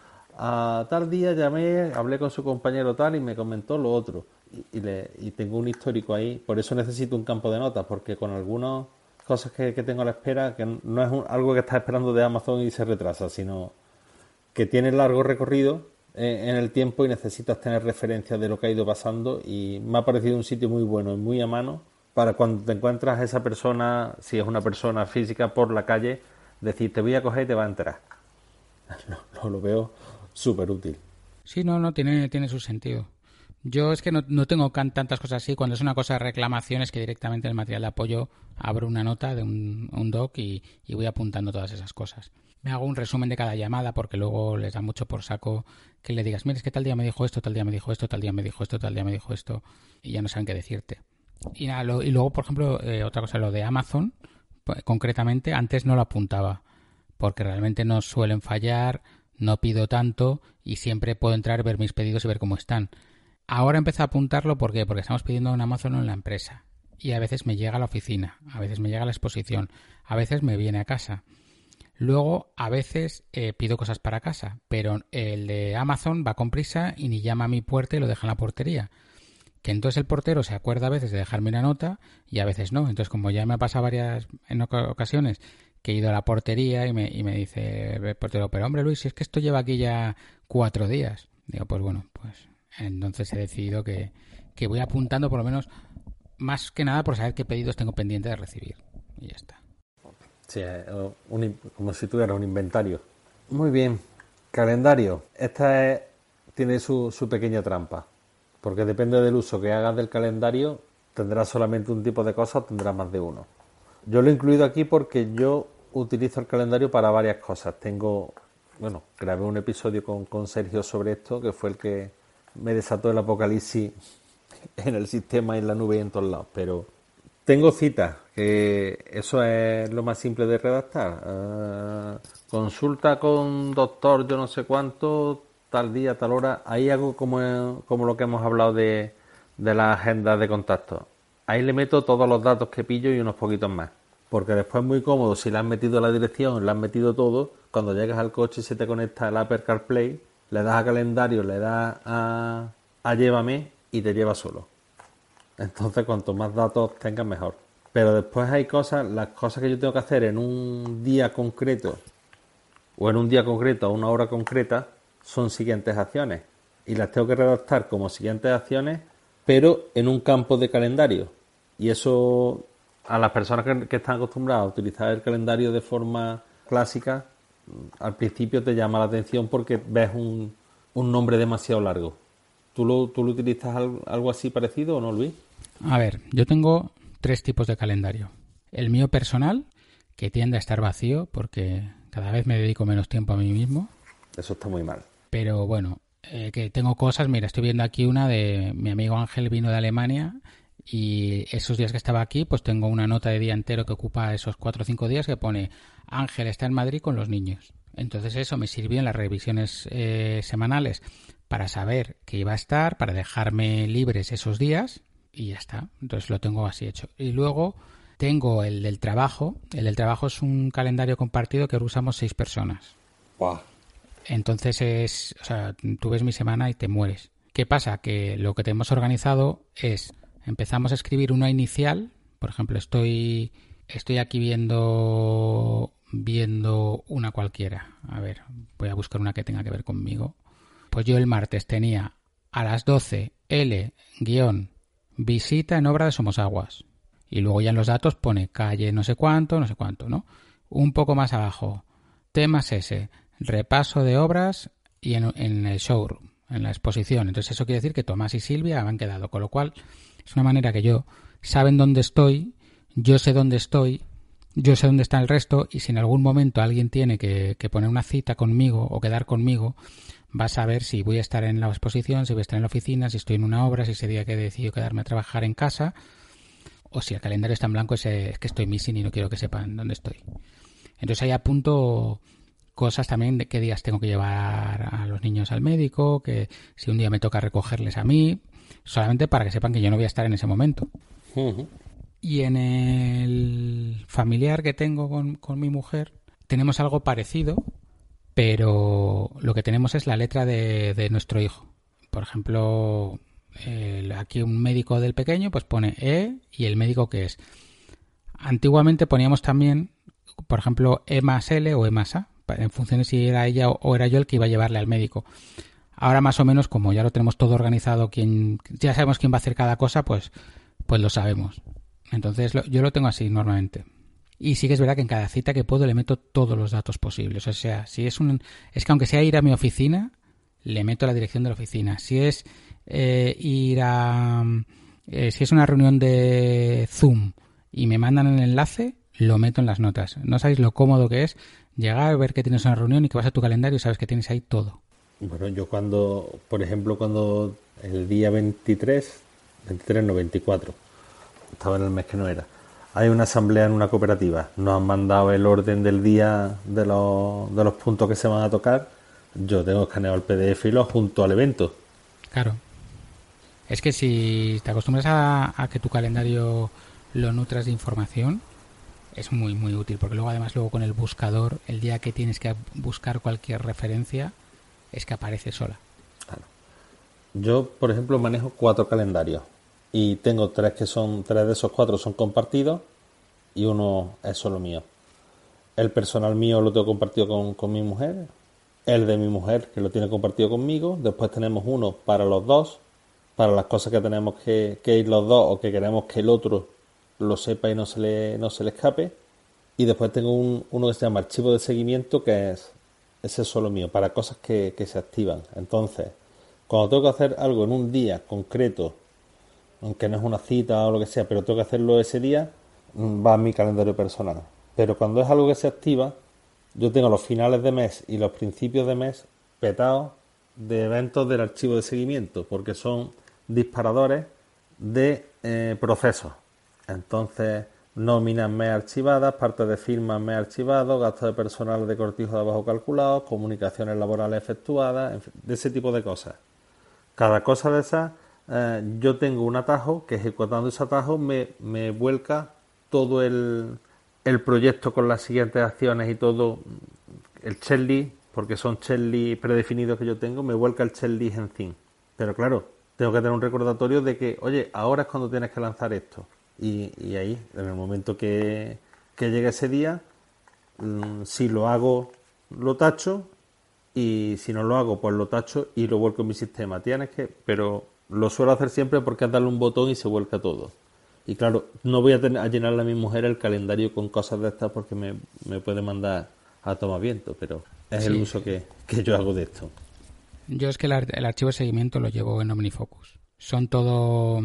A tal día llamé, hablé con su compañero tal y me comentó lo otro. Y, le- y tengo un histórico ahí. Por eso necesito un campo de notas, porque con algunas cosas que, tengo a la espera, que no es un- algo que estás esperando de Amazon y se retrasa, sino que tiene largo recorrido eh, en el tiempo y necesitas tener referencias de lo que ha ido pasando y me ha parecido un sitio muy bueno y muy a mano para cuando te encuentras a esa persona, si es una persona física por la calle, decir te voy a coger y te va a enterar. Lo, (laughs) lo- lo veo súper útil. Sí, no, no, tiene, tiene su sentido. Yo es que no, no tengo tantas cosas así. Cuando es una cosa de reclamaciones, que directamente en el material de apoyo abro una nota de un, un doc y, y voy apuntando todas esas cosas. Me hago un resumen de cada llamada porque luego les da mucho por saco que le digas, mira, es que tal día me dijo esto, tal día me dijo esto, tal día me dijo esto, tal día me dijo esto, y ya no saben qué decirte. Y, nada, lo- y luego, por ejemplo, eh, otra cosa, lo de Amazon, pues, concretamente, antes no lo apuntaba, porque realmente no suelen fallar, no pido tanto y siempre puedo entrar, ver mis pedidos y ver cómo están. Ahora empecé a apuntarlo porque estamos pidiendo en Amazon en la empresa. Y a veces me llega a la oficina, a veces me llega a la exposición, a veces me viene a casa. Luego, a veces eh, pido cosas para casa, pero el de Amazon va con prisa y ni llama a mi puerta y lo deja en la portería. Que entonces el portero se acuerda a veces de dejarme una nota y a veces no. Entonces, como ya me ha pasado varias en oca- ocasiones que he ido a la portería y me, dice el portero, pero hombre Luis, si es que esto lleva aquí ya cuatro días. Digo, pues bueno, pues entonces he decidido que, que voy apuntando por lo menos más que nada por saber qué pedidos tengo pendiente de recibir. Y ya está. Sí, es un como si tuviera un inventario. Muy bien. Calendario. Esta es- tiene su, su pequeña trampa. Porque depende del uso que hagas del calendario, tendrás solamente un tipo de cosas o tendrás más de uno. Yo lo he incluido aquí porque yo utilizo el calendario para varias cosas. Tengo, bueno, grabé un episodio con, con Sergio sobre esto, que fue el que me desató el apocalipsis (laughs) en el sistema en la nube y en todos lados. Pero tengo citas, que eso es lo más simple de redactar. Eh, consulta con doctor, yo no sé cuánto, tal día, tal hora. Ahí hago como, como lo que hemos hablado de, de las agendas de contacto. Ahí le meto todos los datos que pillo y unos poquitos más. Porque después es muy cómodo, si le has metido la dirección, le has metido todo, cuando llegas al coche y se te conecta el Apple CarPlay, le das a calendario, le das a, a llévame y te lleva solo. Entonces, cuanto más datos tengas, mejor. Pero después hay cosas, las cosas que yo tengo que hacer en un día concreto, o en un día concreto, o una hora concreta, son siguientes acciones. Y las tengo que redactar como siguientes acciones, pero en un campo de calendario. Y eso a las personas que, están acostumbradas a utilizar el calendario de forma clásica, al principio te llama la atención porque ves un, un nombre demasiado largo. ¿Tú lo, ¿Tú lo utilizas algo así parecido o no, Luis? A ver, yo tengo tres tipos de calendario. El mío personal, que tiende a estar vacío porque cada vez me dedico menos tiempo a mí mismo. Eso está muy mal. Pero bueno, eh, que tengo cosas, mira, estoy viendo aquí una de mi amigo Ángel vino de Alemania y esos días que estaba aquí, pues tengo una nota de día entero que ocupa esos cuatro o cinco días que pone Ángel está en Madrid con los niños. Entonces eso me sirvió en las revisiones eh, semanales para saber que iba a estar, para dejarme libres esos días y ya está. Entonces lo tengo así hecho. Y luego tengo el del trabajo. El del trabajo es un calendario compartido que usamos seis personas. Entonces es, o sea, tú ves mi semana y te mueres. ¿Qué pasa? Que lo que tenemos organizado es, empezamos a escribir una inicial, por ejemplo, estoy, estoy aquí viendo, viendo una cualquiera. A ver, voy a buscar una que tenga que ver conmigo. Pues yo el martes tenía a las 12 L guion visita en obra de Somosaguas. Y luego ya en los datos pone calle no sé cuánto, no sé cuánto, ¿no? Un poco más abajo, temas ese, repaso de obras y en, el showroom, en la exposición. Entonces eso quiere decir que Tomás y Silvia han quedado, con lo cual es una manera que yo saben dónde estoy, yo sé dónde estoy, yo sé dónde está el resto y si en algún momento alguien tiene que, poner una cita conmigo o quedar conmigo, va a saber si voy a estar en la exposición, si voy a estar en la oficina, si estoy en una obra, si ese día que he decidido quedarme a trabajar en casa, o si el calendario está en blanco es, es que estoy missing y no quiero que sepan dónde estoy. Entonces ahí apunto cosas también de qué días tengo que llevar a los niños al médico, que si un día me toca recogerles a mí, solamente para que sepan que yo no voy a estar en ese momento. Y en el familiar que tengo con, con mi mujer, tenemos algo parecido, pero lo que tenemos es la letra de, nuestro hijo. Por ejemplo, aquí un médico del pequeño pues pone E y el médico que es. Antiguamente poníamos también, por ejemplo, E más L o E más A, en función de si era ella o era yo el que iba a llevarle al médico. Ahora más o menos, como ya lo tenemos todo organizado, quien, ya sabemos quién va a hacer cada cosa, pues, pues lo sabemos. Entonces yo lo tengo así normalmente. Y sí que es verdad que en cada cita que puedo le meto todos los datos posibles. O sea, si es un. Es que aunque sea ir a mi oficina, le meto la dirección de la oficina. Si es eh, ir a. Eh, si es una reunión de Zoom y me mandan el enlace, lo meto en las notas. No sabéis lo cómodo que es llegar, ver que tienes una reunión y que vas a tu calendario y sabes que tienes ahí todo. Bueno, yo cuando, por ejemplo, cuando el día 23, 23 no 24, estaba en el mes que no era hay una asamblea en una cooperativa, nos han mandado el orden del día de los, de los puntos que se van a tocar, yo tengo escaneado el PDF y lo junto al evento. Claro. Es que si te acostumbras a, que tu calendario lo nutras de información, es muy, muy útil, porque luego además luego con el buscador, el día que tienes que buscar cualquier referencia, es que aparece sola. Claro. Yo, por ejemplo, manejo cuatro calendarios y tengo tres que son, tres de esos cuatro son compartidos y uno es solo mío. El personal mío lo tengo compartido con, mi mujer, el de mi mujer que lo tiene compartido conmigo, después tenemos uno para los dos, para las cosas que tenemos que, ir los dos o que queremos que el otro lo sepa y no se le, no se le escape. Y después tengo un, uno que se llama archivo de seguimiento, que es ese es solo mío, para cosas que, que se activan. Entonces, cuando tengo que hacer algo en un día concreto aunque no es una cita o lo que sea, pero tengo que hacerlo ese día, mm, va a mi calendario personal. Pero cuando es algo que se activa, yo tengo los finales de mes y los principios de mes petados de eventos del archivo de seguimiento, porque son disparadores de eh, procesos. Entonces, nóminas mes archivadas, partes de firmas mes archivados, gastos de personal de cortijo de abajo calculados, comunicaciones laborales efectuadas, de ese tipo de cosas. Cada cosa de esas eh, yo tengo un atajo que ejecutando ese atajo me, me vuelca todo el, el, proyecto con las siguientes acciones y todo el checklist, porque son checklist predefinidos que yo tengo, me vuelca el checklist en fin. Pero claro, tengo que tener un recordatorio de que, oye, ahora es cuando tienes que lanzar esto. Y, ahí, en el momento que, que llegue ese día, mm, si lo hago, lo tacho, y si no lo hago, pues lo tacho y lo vuelco en mi sistema. Tienes que, pero lo suelo hacer siempre porque es darle un botón y se vuelca todo. Y claro, no voy a, tener, a llenarle a mi mujer el calendario con cosas de estas porque me, puede mandar a tomar viento, pero es el uso que, yo hago de esto. Yo es que el, archivo de seguimiento lo llevo en OmniFocus. Son todo.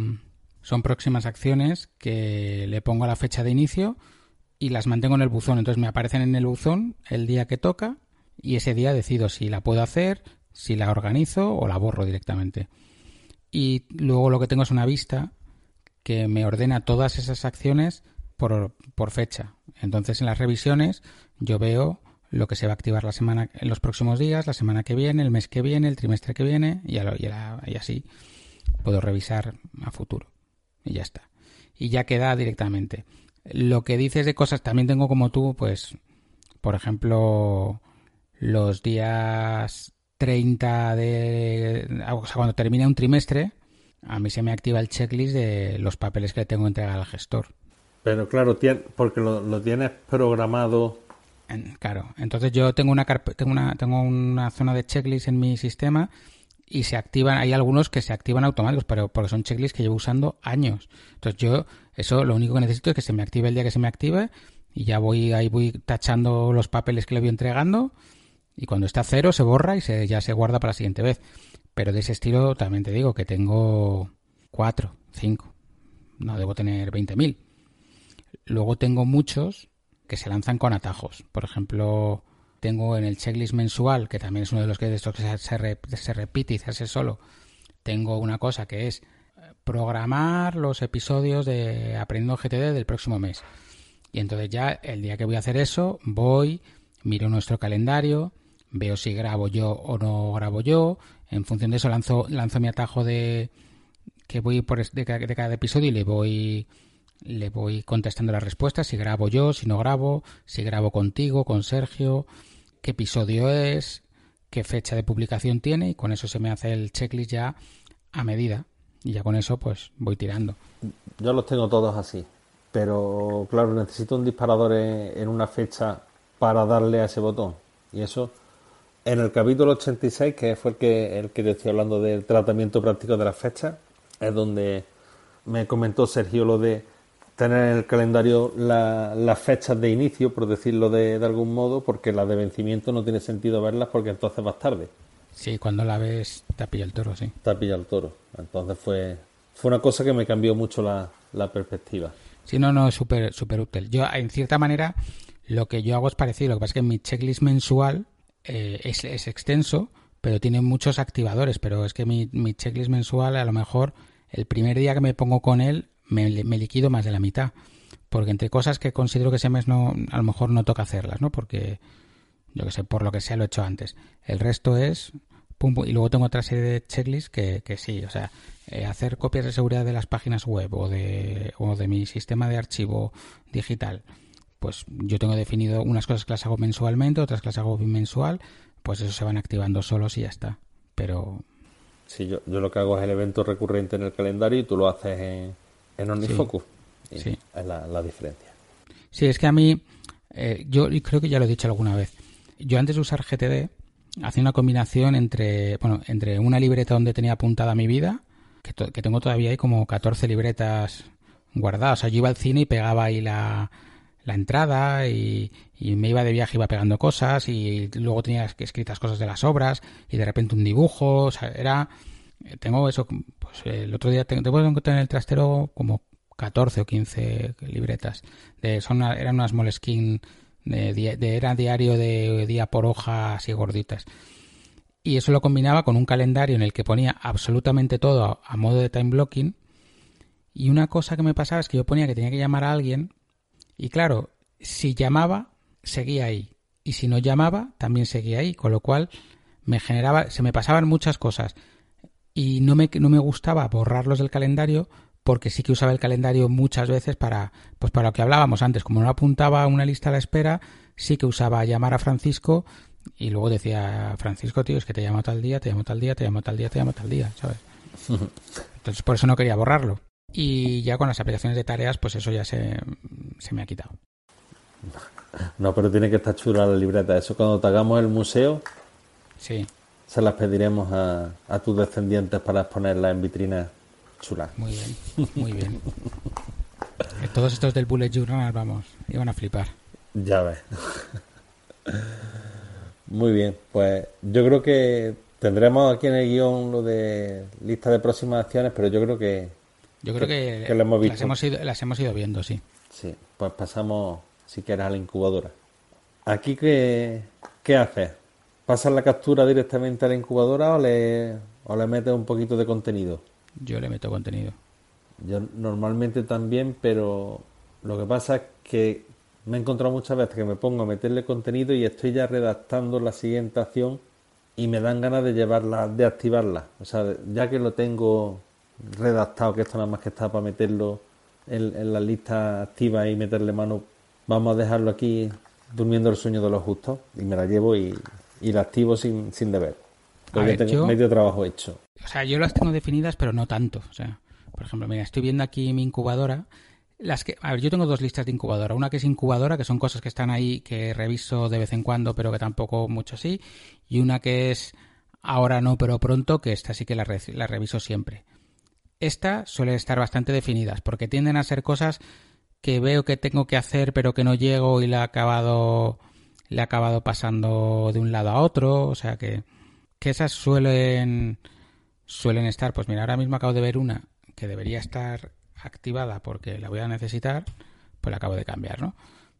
Son próximas acciones que le pongo a la fecha de inicio y las mantengo en el buzón. Entonces me aparecen en el buzón el día que toca y ese día decido si la puedo hacer, si la organizo o la borro directamente. Y luego lo que tengo es una vista que me ordena todas esas acciones por, por fecha. Entonces en las revisiones yo veo lo que se va a activar la semana, en los próximos días, la semana que viene, el mes que viene, el trimestre que viene y, y, así puedo revisar a futuro. Y ya está. Y ya queda directamente. Lo que dices de cosas, también tengo como tú, pues, por ejemplo, los días 30 de... O sea, cuando termina un trimestre, a mí se me activa el checklist de los papeles que le tengo que entregar al gestor. Pero claro, porque lo, tienes programado. claro, entonces yo tengo una, tengo una tengo una zona de checklist en mi sistema y se activan, hay algunos que se activan automáticos, pero porque son checklists que llevo usando años. Entonces yo eso lo único que necesito es que se me active el día que se me active y ya voy ahí voy tachando los papeles que le voy entregando y cuando está cero se borra y se, ya se guarda para la siguiente vez. Pero de ese estilo también te digo que tengo cuatro, cinco. No debo tener 20.000. Luego tengo muchos que se lanzan con atajos. Por ejemplo, tengo en el checklist mensual, que también es uno de los que, de se, se, repite y se hace solo, tengo una cosa que es programar los episodios de Aprendiendo GTD del próximo mes. Y entonces ya el día que voy a hacer eso, voy, miro nuestro calendario, veo si grabo yo o no grabo yo. En función de eso lanzo, lanzo mi atajo de que voy por de, cada episodio y le voy le voy contestando las respuestas, si grabo yo, si no grabo, si grabo contigo, con Sergio, qué episodio es, qué fecha de publicación tiene y con eso se me hace el checklist ya a medida y ya con eso pues voy tirando. Yo los tengo todos así, pero claro, necesito un disparador en una fecha para darle a ese botón y eso en el capítulo 86, que fue el que, el que te estoy hablando del tratamiento práctico de las fechas, es donde me comentó Sergio lo de tener en el calendario las fechas de inicio, por decirlo de, algún modo, porque las de vencimiento no tiene sentido verlas porque entonces vas tarde. Sí, cuando la ves te pilla el toro, sí. Te pilla el toro. Entonces fue, fue una cosa que me cambió mucho la, la perspectiva. Sí, no, no, súper súper útil. Yo, en cierta manera, lo que yo hago es parecido. Lo que pasa es que mi checklist mensual eh, es, extenso, pero tiene muchos activadores. Pero es que mi, checklist mensual, a lo mejor el primer día que me pongo con él, me, liquido más de la mitad. Porque entre cosas que considero que ese mes no, a lo mejor no toca hacerlas, ¿no? Porque, yo que sé, por lo que sea lo he hecho antes. El resto es Pum, y luego tengo otra serie de checklists que, que sí, o sea, eh, hacer copias de seguridad de las páginas web o de, o de mi sistema de archivo digital, pues yo tengo definido unas cosas que las hago mensualmente, otras que las hago bimensual, pues eso se van activando solos y ya está. Pero... Sí, yo, yo lo que hago es el evento recurrente en el calendario y tú lo haces en, en OmniFocus. Sí, Es la, diferencia. Sí, es que a mí, eh, yo creo que ya lo he dicho alguna vez, yo antes de usar GTD hacía una combinación entre, bueno, entre una libreta donde tenía apuntada mi vida, que, que tengo todavía ahí como 14 libretas guardadas. O sea, yo iba al cine y pegaba ahí la, la entrada y, me iba de viaje, iba pegando cosas y luego tenía escritas cosas de las obras y de repente un dibujo, o sea, era... Tengo eso, el otro día tengo, que encontrar en el trastero como 14 o 15 libretas. De, son eran unas Moleskine de, de, era diario de día por hoja así gorditas. Y eso lo combinaba con un calendario en el que ponía absolutamente todo a modo de time blocking. Y una cosa que me pasaba es que yo ponía que tenía que llamar a alguien y claro, si llamaba, seguía ahí. Y si no llamaba, también seguía ahí. Con lo cual, me generaba, se me pasaban muchas cosas. Y no me, no me gustaba borrarlos del calendario porque sí que usaba el calendario muchas veces para, pues para lo que hablábamos antes. Como no apuntaba a una lista a la espera, sí que usaba llamar a Francisco y luego decía, Francisco, tío, es que te llamo tal día, te llamo tal día, te llamo tal día, te llamo tal día, ¿sabes? (laughs) Entonces por eso no quería borrarlo. Y ya con las aplicaciones de tareas, pues eso ya se, se me ha quitado. No, pero tiene que estar chula la libreta. Eso cuando te hagamos el museo, Sí, se las pediremos a, a tus descendientes para exponerlas en vitrinas chulas. muy bien, muy bien. Todos estos del Bullet Journal, vamos, iban a flipar. Ya ves. Muy bien, pues yo creo que tendremos aquí en el guion lo de lista de próximas acciones, pero yo creo que Yo creo que, que lo hemos las, hemos ido, las hemos ido viendo, sí. sí, pues pasamos, si quieres, a la incubadora. Aquí, ¿qué, qué haces? ¿Pasas la captura directamente a la incubadora o le, o le metes un poquito de contenido? Yo le meto contenido. Yo normalmente también, pero lo que pasa es que me he encontrado muchas veces que me pongo a meterle contenido y estoy ya redactando la siguiente acción y me dan ganas de llevarla, de activarla. O sea, ya que lo tengo redactado, que esto nada más que está para meterlo en, en la lista activa y meterle mano, vamos a dejarlo aquí durmiendo el sueño de los justos y me la llevo y, y la activo sin, sin deber. Porque ver, tengo yo- medio trabajo hecho. O sea, yo las tengo definidas, pero no tanto. O sea, por ejemplo, mira, estoy viendo aquí mi incubadora. Las que, a ver, yo tengo dos listas de incubadora. Una que es incubadora, que son cosas que están ahí que reviso de vez en cuando, pero que tampoco mucho sí. Y una que es ahora no, pero pronto, que esta sí que la reviso siempre. Esta suele estar bastante definidas, porque tienden a ser cosas que veo que tengo que hacer, pero que no llego y la he acabado, le he acabado pasando de un lado a otro. O sea que, que esas suelen suelen estar, pues mira, ahora mismo acabo de ver una que debería estar activada porque la voy a necesitar, pues la acabo de cambiar, ¿no?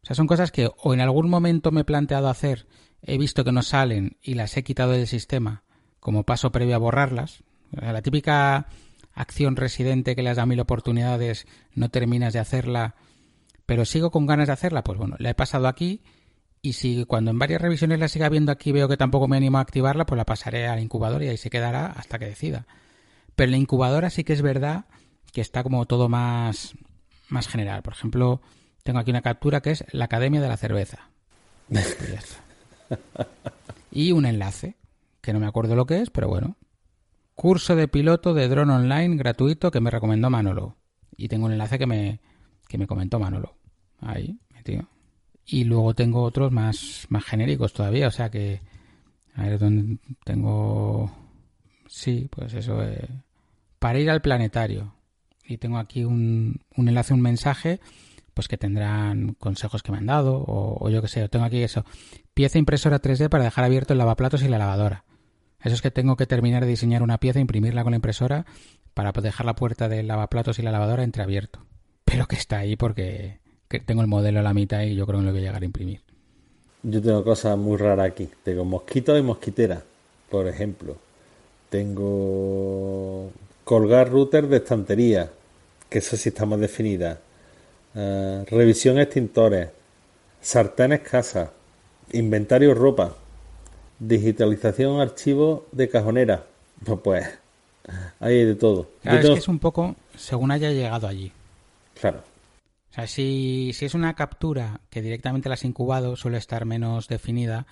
O sea, son cosas que o en algún momento me he planteado hacer, he visto que no salen y las he quitado del sistema como paso previo a borrarlas. La típica acción residente que le has dado mil oportunidades, no terminas de hacerla, pero sigo con ganas de hacerla, pues bueno, la he pasado aquí y si cuando en varias revisiones la siga viendo aquí veo que tampoco me animo a activarla, pues la pasaré a la incubadora y ahí se quedará hasta que decida. Pero en la incubadora sí que es verdad que está como todo más, más general. Por ejemplo, tengo aquí una captura que es la Academia de la Cerveza. Y un enlace, que no me acuerdo lo que es, pero bueno. Curso de piloto de dron online gratuito que me recomendó Manolo. Y tengo un enlace que me, que me comentó Manolo. Ahí, metido. Y luego tengo otros más, más genéricos todavía, o sea que... A ver, ¿dónde tengo...? Sí, pues eso. eh, para ir al planetario. Y tengo aquí un, un enlace, un mensaje, pues que tendrán consejos que me han dado, o, yo qué sé, tengo aquí eso. Pieza impresora 3D para dejar abierto el lavaplatos y la lavadora. Eso es que tengo que terminar de diseñar una pieza, imprimirla con la impresora, para dejar la puerta del lavaplatos y la lavadora entreabierto. Pero que está ahí porque que tengo el modelo a la mitad y yo creo que lo voy a llegar a imprimir. Yo tengo cosas muy raras aquí. Tengo mosquitos y mosquiteras, por ejemplo. Tengo colgar router de estantería, que eso sí está más definida. Eh, revisión extintores, sartenes casa, inventario ropa, digitalización archivos de cajonera. Pues, pues hay de todo. Claro, Yo es tengo- que es un poco según haya llegado allí. Claro. Sea, si, si es una captura que directamente la has incubado, suele estar menos definida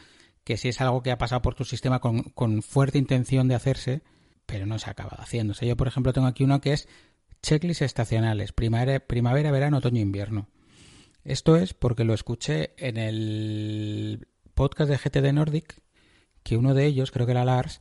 que si es algo que ha pasado por tu sistema con, con fuerte intención de hacerse, pero no se ha acabado haciendo. O sea, yo, por ejemplo, tengo aquí uno que es checklist estacionales, primavera, primavera, verano, otoño, invierno. Esto es porque lo escuché en el podcast de GTD Nordic, que uno de ellos, creo que era Lars,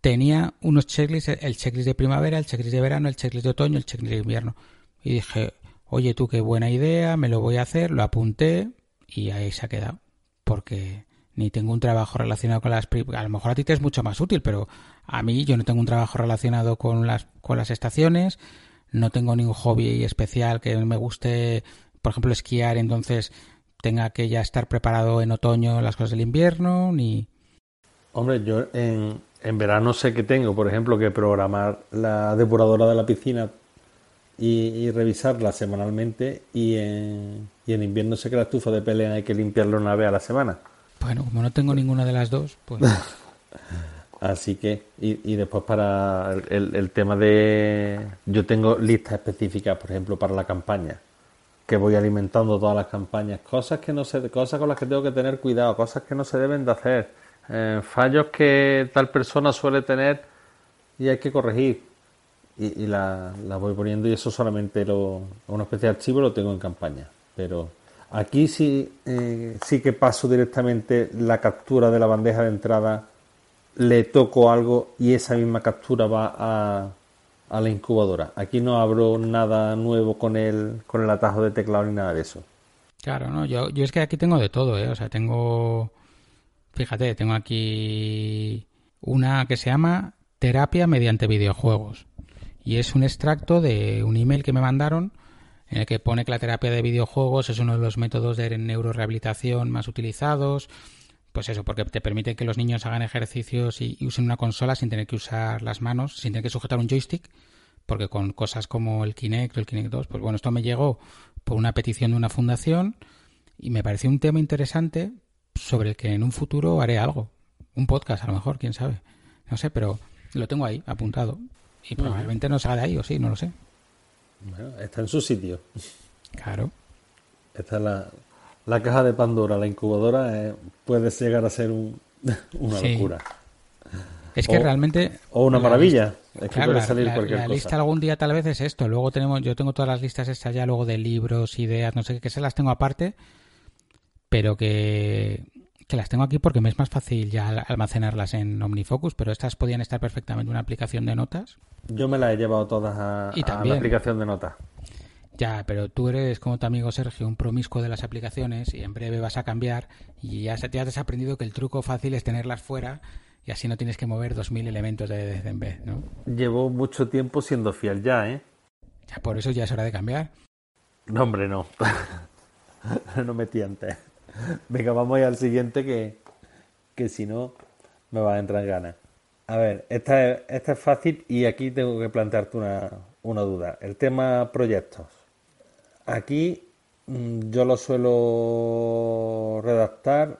tenía unos checklists, el checklist de primavera, el checklist de verano, el checklist de otoño, el checklist de invierno. Y dije, oye tú, qué buena idea, me lo voy a hacer, lo apunté y ahí se ha quedado. Porque ni tengo un trabajo relacionado con las... A lo mejor a ti te es mucho más útil, pero a mí yo no tengo un trabajo relacionado con las, con las estaciones, no tengo ningún hobby especial que me guste, por ejemplo, esquiar, entonces tenga que ya estar preparado en otoño las cosas del invierno, ni... Hombre, yo en, en verano sé que tengo, por ejemplo, que programar la depuradora de la piscina y, y revisarla semanalmente y en, y en invierno sé que la estufa de pelea hay que limpiarla una vez a la semana. Bueno, como no tengo ninguna de las dos, pues... (laughs) Así que, y, y después para el, el- el tema de... Yo tengo listas específicas, por ejemplo, para la campaña, que voy alimentando todas las campañas, cosas que no se, cosas con las que tengo que tener cuidado, cosas que no se deben de hacer, eh, fallos que tal persona suele tener y hay que corregir. Y, la, voy poniendo y eso solamente lo, una especie de archivo lo tengo en campaña. Pero aquí sí, eh, sí que paso directamente la captura de la bandeja de entrada, le toco algo y esa misma captura va a, a la incubadora. Aquí no abro nada nuevo con el, con el atajo de teclado ni nada de eso. Claro, no, yo, yo es que aquí tengo de todo, ¿eh? O sea, tengo, fíjate, tengo aquí una que se llama terapia mediante videojuegos. Y es un extracto de un email que me mandaron en el que pone que la terapia de videojuegos es uno de los métodos de neurorehabilitación más utilizados. Pues eso, porque te permite que los niños hagan ejercicios y, usen una consola sin tener que usar las manos, sin tener que sujetar un joystick, porque con cosas como el Kinect o el Kinect 2, pues bueno, esto me llegó por una petición de una fundación y me pareció un tema interesante sobre el que en un futuro haré algo. Un podcast, a lo mejor, quién sabe. No sé, pero lo tengo ahí, apuntado. Y probablemente no salga de ahí, o sí, no lo sé. Bueno, está en su sitio. Claro. Esta es la, la caja de Pandora, la incubadora, eh, puede llegar a ser un, (laughs) una locura. Es que realmente. O una maravilla. es que puede salir la, cualquier la lista algún día tal vez es esto. Luego tenemos, yo tengo todas las listas estas ya luego de libros, ideas, no sé qué, que se las tengo aparte, pero que que las tengo aquí porque me es más fácil ya almacenarlas en OmniFocus, pero estas podían estar perfectamente en una aplicación de notas. Yo me las he llevado todas a, la aplicación de notas. Ya, pero tú eres como tu amigo Sergio, un promiscuo de las aplicaciones y en breve vas a cambiar y ya, te has aprendido que el truco fácil es tenerlas fuera y así no tienes que mover 2.000 elementos de vez en vez, ¿no? Llevo mucho tiempo siendo fiel ya, ¿eh? Ya, por eso ya es hora de cambiar. No, hombre, no. (laughs) no me tientes. (laughs) Venga, vamos al siguiente que, que si no me va a entrar ganas. A ver, esta es, esta es fácil y aquí tengo que plantearte una, una duda. El tema proyectos. Aquí mm, yo lo suelo redactar.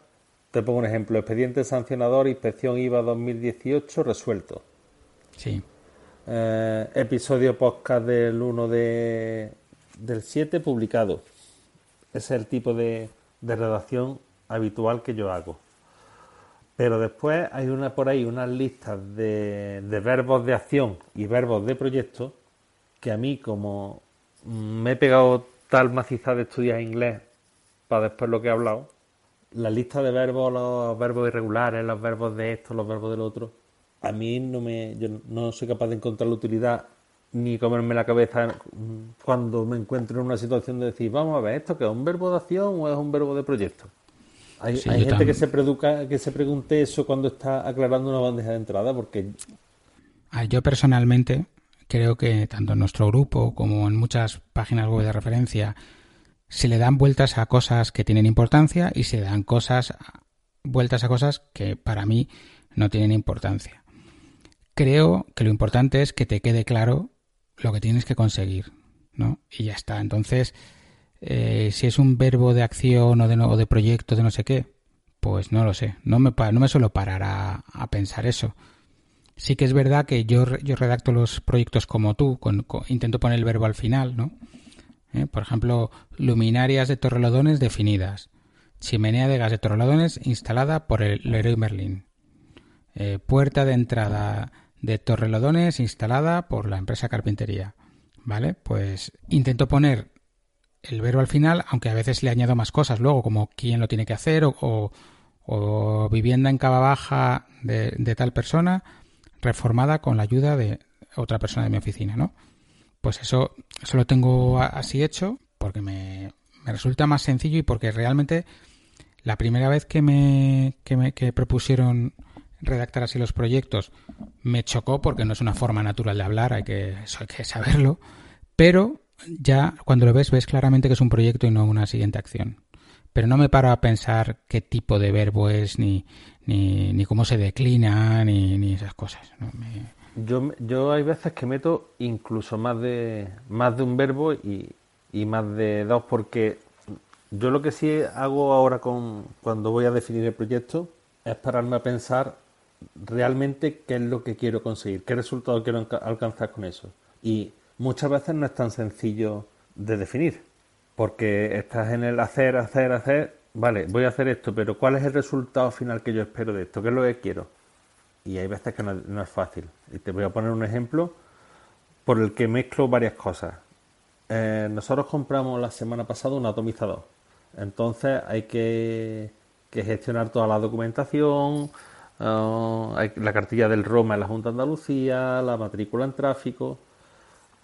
Te pongo un ejemplo. Expediente sancionador, inspección IVA 2018 resuelto. Sí. Eh, episodio podcast del 1 de, del 7 publicado. Ese es el tipo de, de redacción habitual que yo hago. Pero después hay una por ahí unas listas de, de verbos de acción y verbos de proyecto que a mí como me he pegado tal macizada de estudiar inglés para después lo que he hablado, la lista de verbos, los verbos irregulares, los verbos de esto, los verbos del otro, a mí no me, yo no soy capaz de encontrar la utilidad ni comerme la cabeza cuando me encuentro en una situación de decir, vamos a ver, ¿esto que es un verbo de acción o es un verbo de proyecto? Hay, gente que se, produca, que se pregunte eso cuando está aclarando una bandeja de entrada, porque... Yo personalmente creo que tanto en nuestro grupo como en muchas páginas web de referencia se le dan vueltas a cosas que tienen importancia y se dan cosas vueltas a cosas que para mí no tienen importancia. Creo que lo importante es que te quede claro lo que tienes que conseguir, ¿no? Y ya está. Entonces, eh, si es un verbo de acción o de, o de proyecto de no sé qué, pues no lo sé. No me, no me suelo parar a, pensar eso. Sí que es verdad que yo, yo redacto los proyectos como tú, con, intento poner el verbo al final, ¿no? ¿Eh? Por ejemplo, luminarias de torrelodones definidas. Chimenea de gas de torrelodones instalada por el Leroy Merlin. Eh, puerta de entrada de Torrelodones instalada por la empresa Carpintería. ¿Vale? Pues intento poner el verbo al final, aunque a veces le añado más cosas luego, como quién lo tiene que hacer o, vivienda en cava baja de, tal persona reformada con la ayuda de otra persona de mi oficina, ¿no? Pues eso, eso lo tengo así hecho porque me, me resulta más sencillo y porque realmente la primera vez que me, que me que propusieron redactar así los proyectos me chocó porque no es una forma natural de hablar, hay que, eso hay que saberlo, pero ya cuando lo ves ves claramente que es un proyecto y no una siguiente acción. Pero no me paro a pensar qué tipo de verbo es, ni, ni, ni cómo se declina, ni, ni esas cosas. Yo, yo hay veces que meto incluso más de, más de un verbo y, y más de dos, porque yo lo que sí hago ahora con, cuando voy a definir el proyecto es pararme a pensar realmente qué es lo que quiero conseguir, qué resultado quiero alcanzar con eso. Y muchas veces no es tan sencillo de definir, porque estás en el hacer, hacer, hacer, vale, voy a hacer esto, pero ¿cuál es el resultado final que yo espero de esto? ¿Qué es lo que quiero? Y hay veces que no, es fácil. Y te voy a poner un ejemplo por el que mezclo varias cosas. Eh, nosotros compramos la semana pasada un atomizador. Entonces hay que, gestionar toda la documentación, eh, la cartilla del Roma en la Junta de Andalucía, la matrícula en tráfico.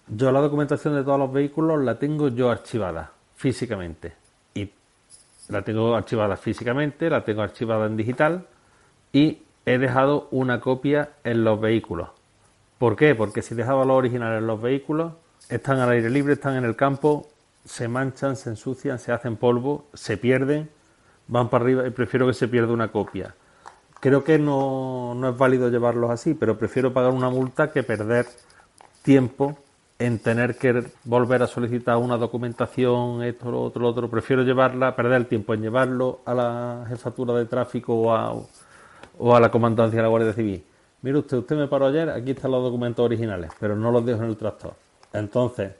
Yo la documentación de todos los vehículos la tengo yo archivada físicamente. Y la tengo archivada físicamente, la tengo archivada en digital y he dejado una copia en los vehículos. ¿Por qué? Porque si dejaba los originales en los vehículos, están al aire libre, están en el campo, se manchan, se ensucian, se hacen polvo, se pierden, van para arriba y prefiero que se pierda una copia. Creo que no, no es válido llevarlos así, pero prefiero pagar una multa que perder tiempo en tener que volver a solicitar una documentación, esto, lo otro, lo otro. Prefiero llevarla, perder el tiempo en llevarlo a la jefatura de tráfico o a, o a la comandancia de la Guardia Civil. Mire usted, usted me paró ayer, aquí están los documentos originales, pero no los dejo en el tractor. Entonces,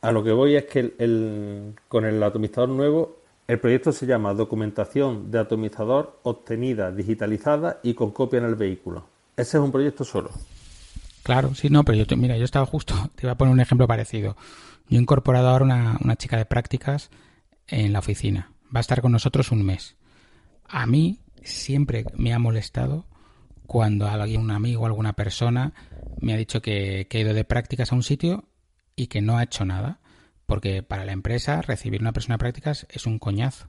a lo que voy es que el, con el atomizador nuevo, el proyecto se llama Documentación de atomizador obtenida, digitalizada y con copia en el vehículo. Ese es un proyecto solo. Claro, sí, no, pero yo, mira, yo estaba justo, (laughs) te voy a poner un ejemplo parecido. Yo he incorporado ahora una, una chica de prácticas en la oficina. Va a estar con nosotros un mes. A mí siempre me ha molestado cuando alguien, un amigo alguna persona me ha dicho que, que, ha ido de prácticas a un sitio y que no ha hecho nada. Porque para la empresa recibir una persona de prácticas es un coñazo.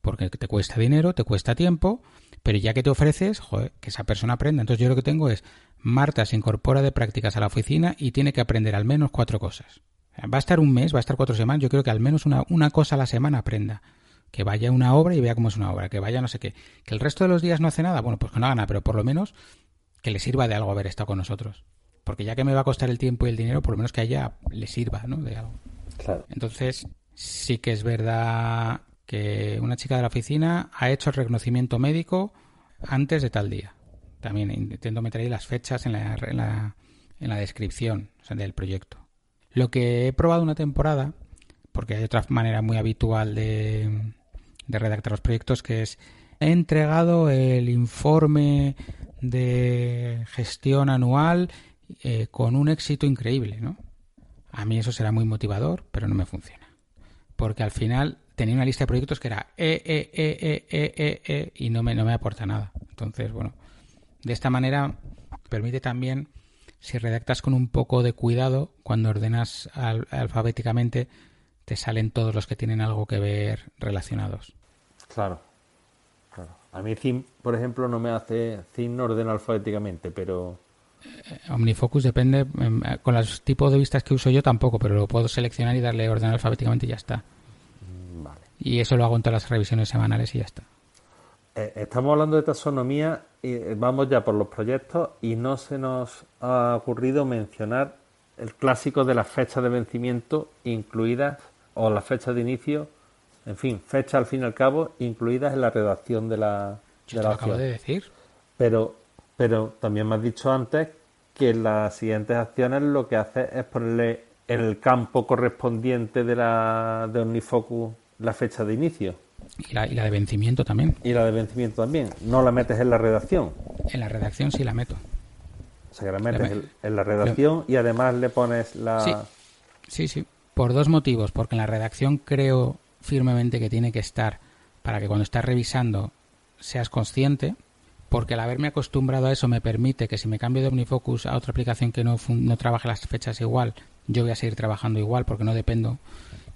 Porque te cuesta dinero, te cuesta tiempo, pero ya que te ofreces, joder, que esa persona aprenda. Entonces yo lo que tengo es, Marta se incorpora de prácticas a la oficina y tiene que aprender al menos cuatro cosas. Va a estar un mes, va a estar cuatro semanas, yo creo que al menos una, una cosa a la semana aprenda que vaya a una obra y vea cómo es una obra, que vaya no sé qué, que el resto de los días no hace nada, bueno, pues que no haga nada, pero por lo menos que le sirva de algo haber estado con nosotros. Porque ya que me va a costar el tiempo y el dinero, por lo menos que a ella le sirva, ¿no? De algo. Entonces, sí que es verdad que una chica de la oficina ha hecho el reconocimiento médico antes de tal día. También intento meter ahí las fechas en la, en la, en la descripción del proyecto. Lo que he probado una temporada, porque hay otra manera muy habitual de, de redactar los proyectos, que es he entregado el informe de gestión anual eh, con un éxito increíble, ¿no? A mí eso será muy motivador, pero no me funciona. Porque al final tenía una lista de proyectos que era e, e, e, e, e, e, y no me, no me aporta nada. Entonces, bueno, de esta manera permite también, si redactas con un poco de cuidado, cuando ordenas alfabéticamente, te salen todos los que tienen algo que ver relacionados. Claro. claro. A mí Zim, por ejemplo, no me hace Zim no ordena alfabéticamente, pero OmniFocus depende em, con los tipos de vistas que uso yo tampoco, pero lo puedo seleccionar y darle ordenar alfabéticamente y ya está. Mm, vale. Y eso lo hago en todas las revisiones semanales y ya está. Eh, estamos hablando de taxonomía y eh, vamos ya por los proyectos y no se nos ha ocurrido mencionar el clásico de las fechas de vencimiento incluidas o las fechas de inicio, en fin, fechas al fin y al cabo incluidas en la redacción de la, de la acabo de decir. Pero, pero también me has dicho antes que las siguientes acciones lo que hace es ponerle en el campo correspondiente de la de OmniFocus la fecha de inicio. Y la, y la de vencimiento también. Y la de vencimiento también. ¿No la metes en la redacción? En la redacción sí la meto. O sea, que la metes en la redacción y además le pones la... Sí. sí, sí. Por dos motivos. Porque en la redacción creo firmemente que tiene que estar para que cuando estás revisando seas consciente. Porque al haberme acostumbrado a eso me permite que si me cambio de OmniFocus a otra aplicación que no, no trabaje las fechas igual, yo voy a seguir trabajando igual porque no dependo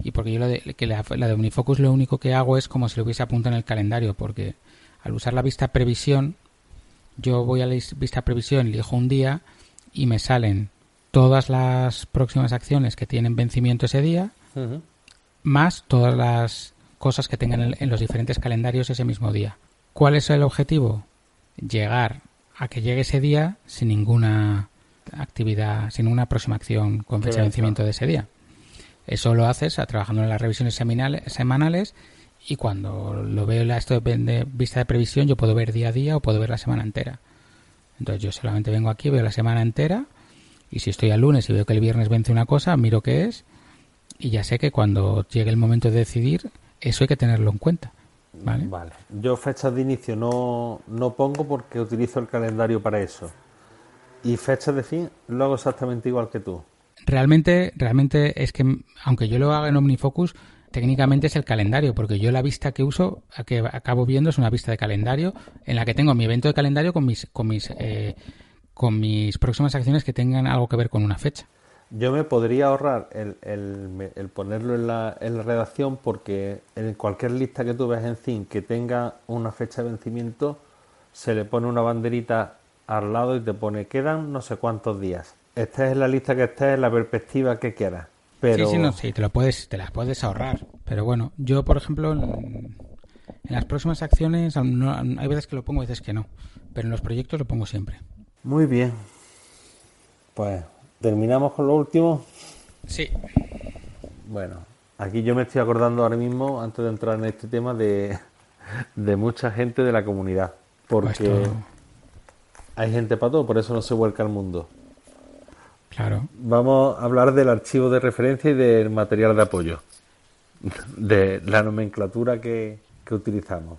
y porque yo de, que la, de Omnifocus lo único que hago es como si lo hubiese apuntado en el calendario, porque al usar la vista previsión, yo voy a la vista previsión, elijo un día y me salen todas las próximas acciones que tienen vencimiento ese día, más todas las cosas que tengan en, los diferentes calendarios ese mismo día. ¿Cuál es el objetivo? Llegar a que llegue ese día sin ninguna actividad, sin ninguna aproximación con fecha de vencimiento de ese día. Eso lo haces a, trabajando en las revisiones semanales y cuando lo veo la esto de vista de previsión yo puedo ver día a día o puedo ver la semana entera. Entonces yo solamente vengo aquí, veo la semana entera y si estoy al lunes y veo que el viernes vence una cosa, miro qué es y ya sé que cuando llegue el momento de decidir, eso hay que tenerlo en cuenta. ¿Vale? vale. Yo fechas de inicio no, no pongo porque utilizo el calendario para eso. Y fecha de fin, lo hago exactamente igual que tú. Realmente, realmente es que, aunque yo lo haga en OmniFocus, técnicamente es el calendario, porque yo la vista que uso, que acabo viendo, es una vista de calendario en la que tengo mi evento de calendario con mis, con mis, eh, con mis próximas acciones que tengan algo que ver con una fecha. Yo me podría ahorrar el, el, ponerlo en la, en la, redacción porque en cualquier lista que tú veas en Zinc que tenga una fecha de vencimiento, se le pone una banderita al lado y te pone quedan no sé cuántos días. Esta es la lista que estés, en la perspectiva que quieras. Pero... Sí, sí, no, sí, te, lo puedes, te las puedes ahorrar. Pero bueno, yo, por ejemplo, en, las próximas acciones hay veces que lo pongo, veces que no. Pero en los proyectos lo pongo siempre. Muy bien. Pues ¿Terminamos con lo último? Sí. Bueno, aquí yo me estoy acordando ahora mismo, antes de entrar en este tema, de, mucha gente de la comunidad. Porque pues hay gente para todo, por eso no se vuelca al mundo. Claro. Vamos a hablar del archivo de referencia y del material de apoyo. De la nomenclatura que, que utilizamos.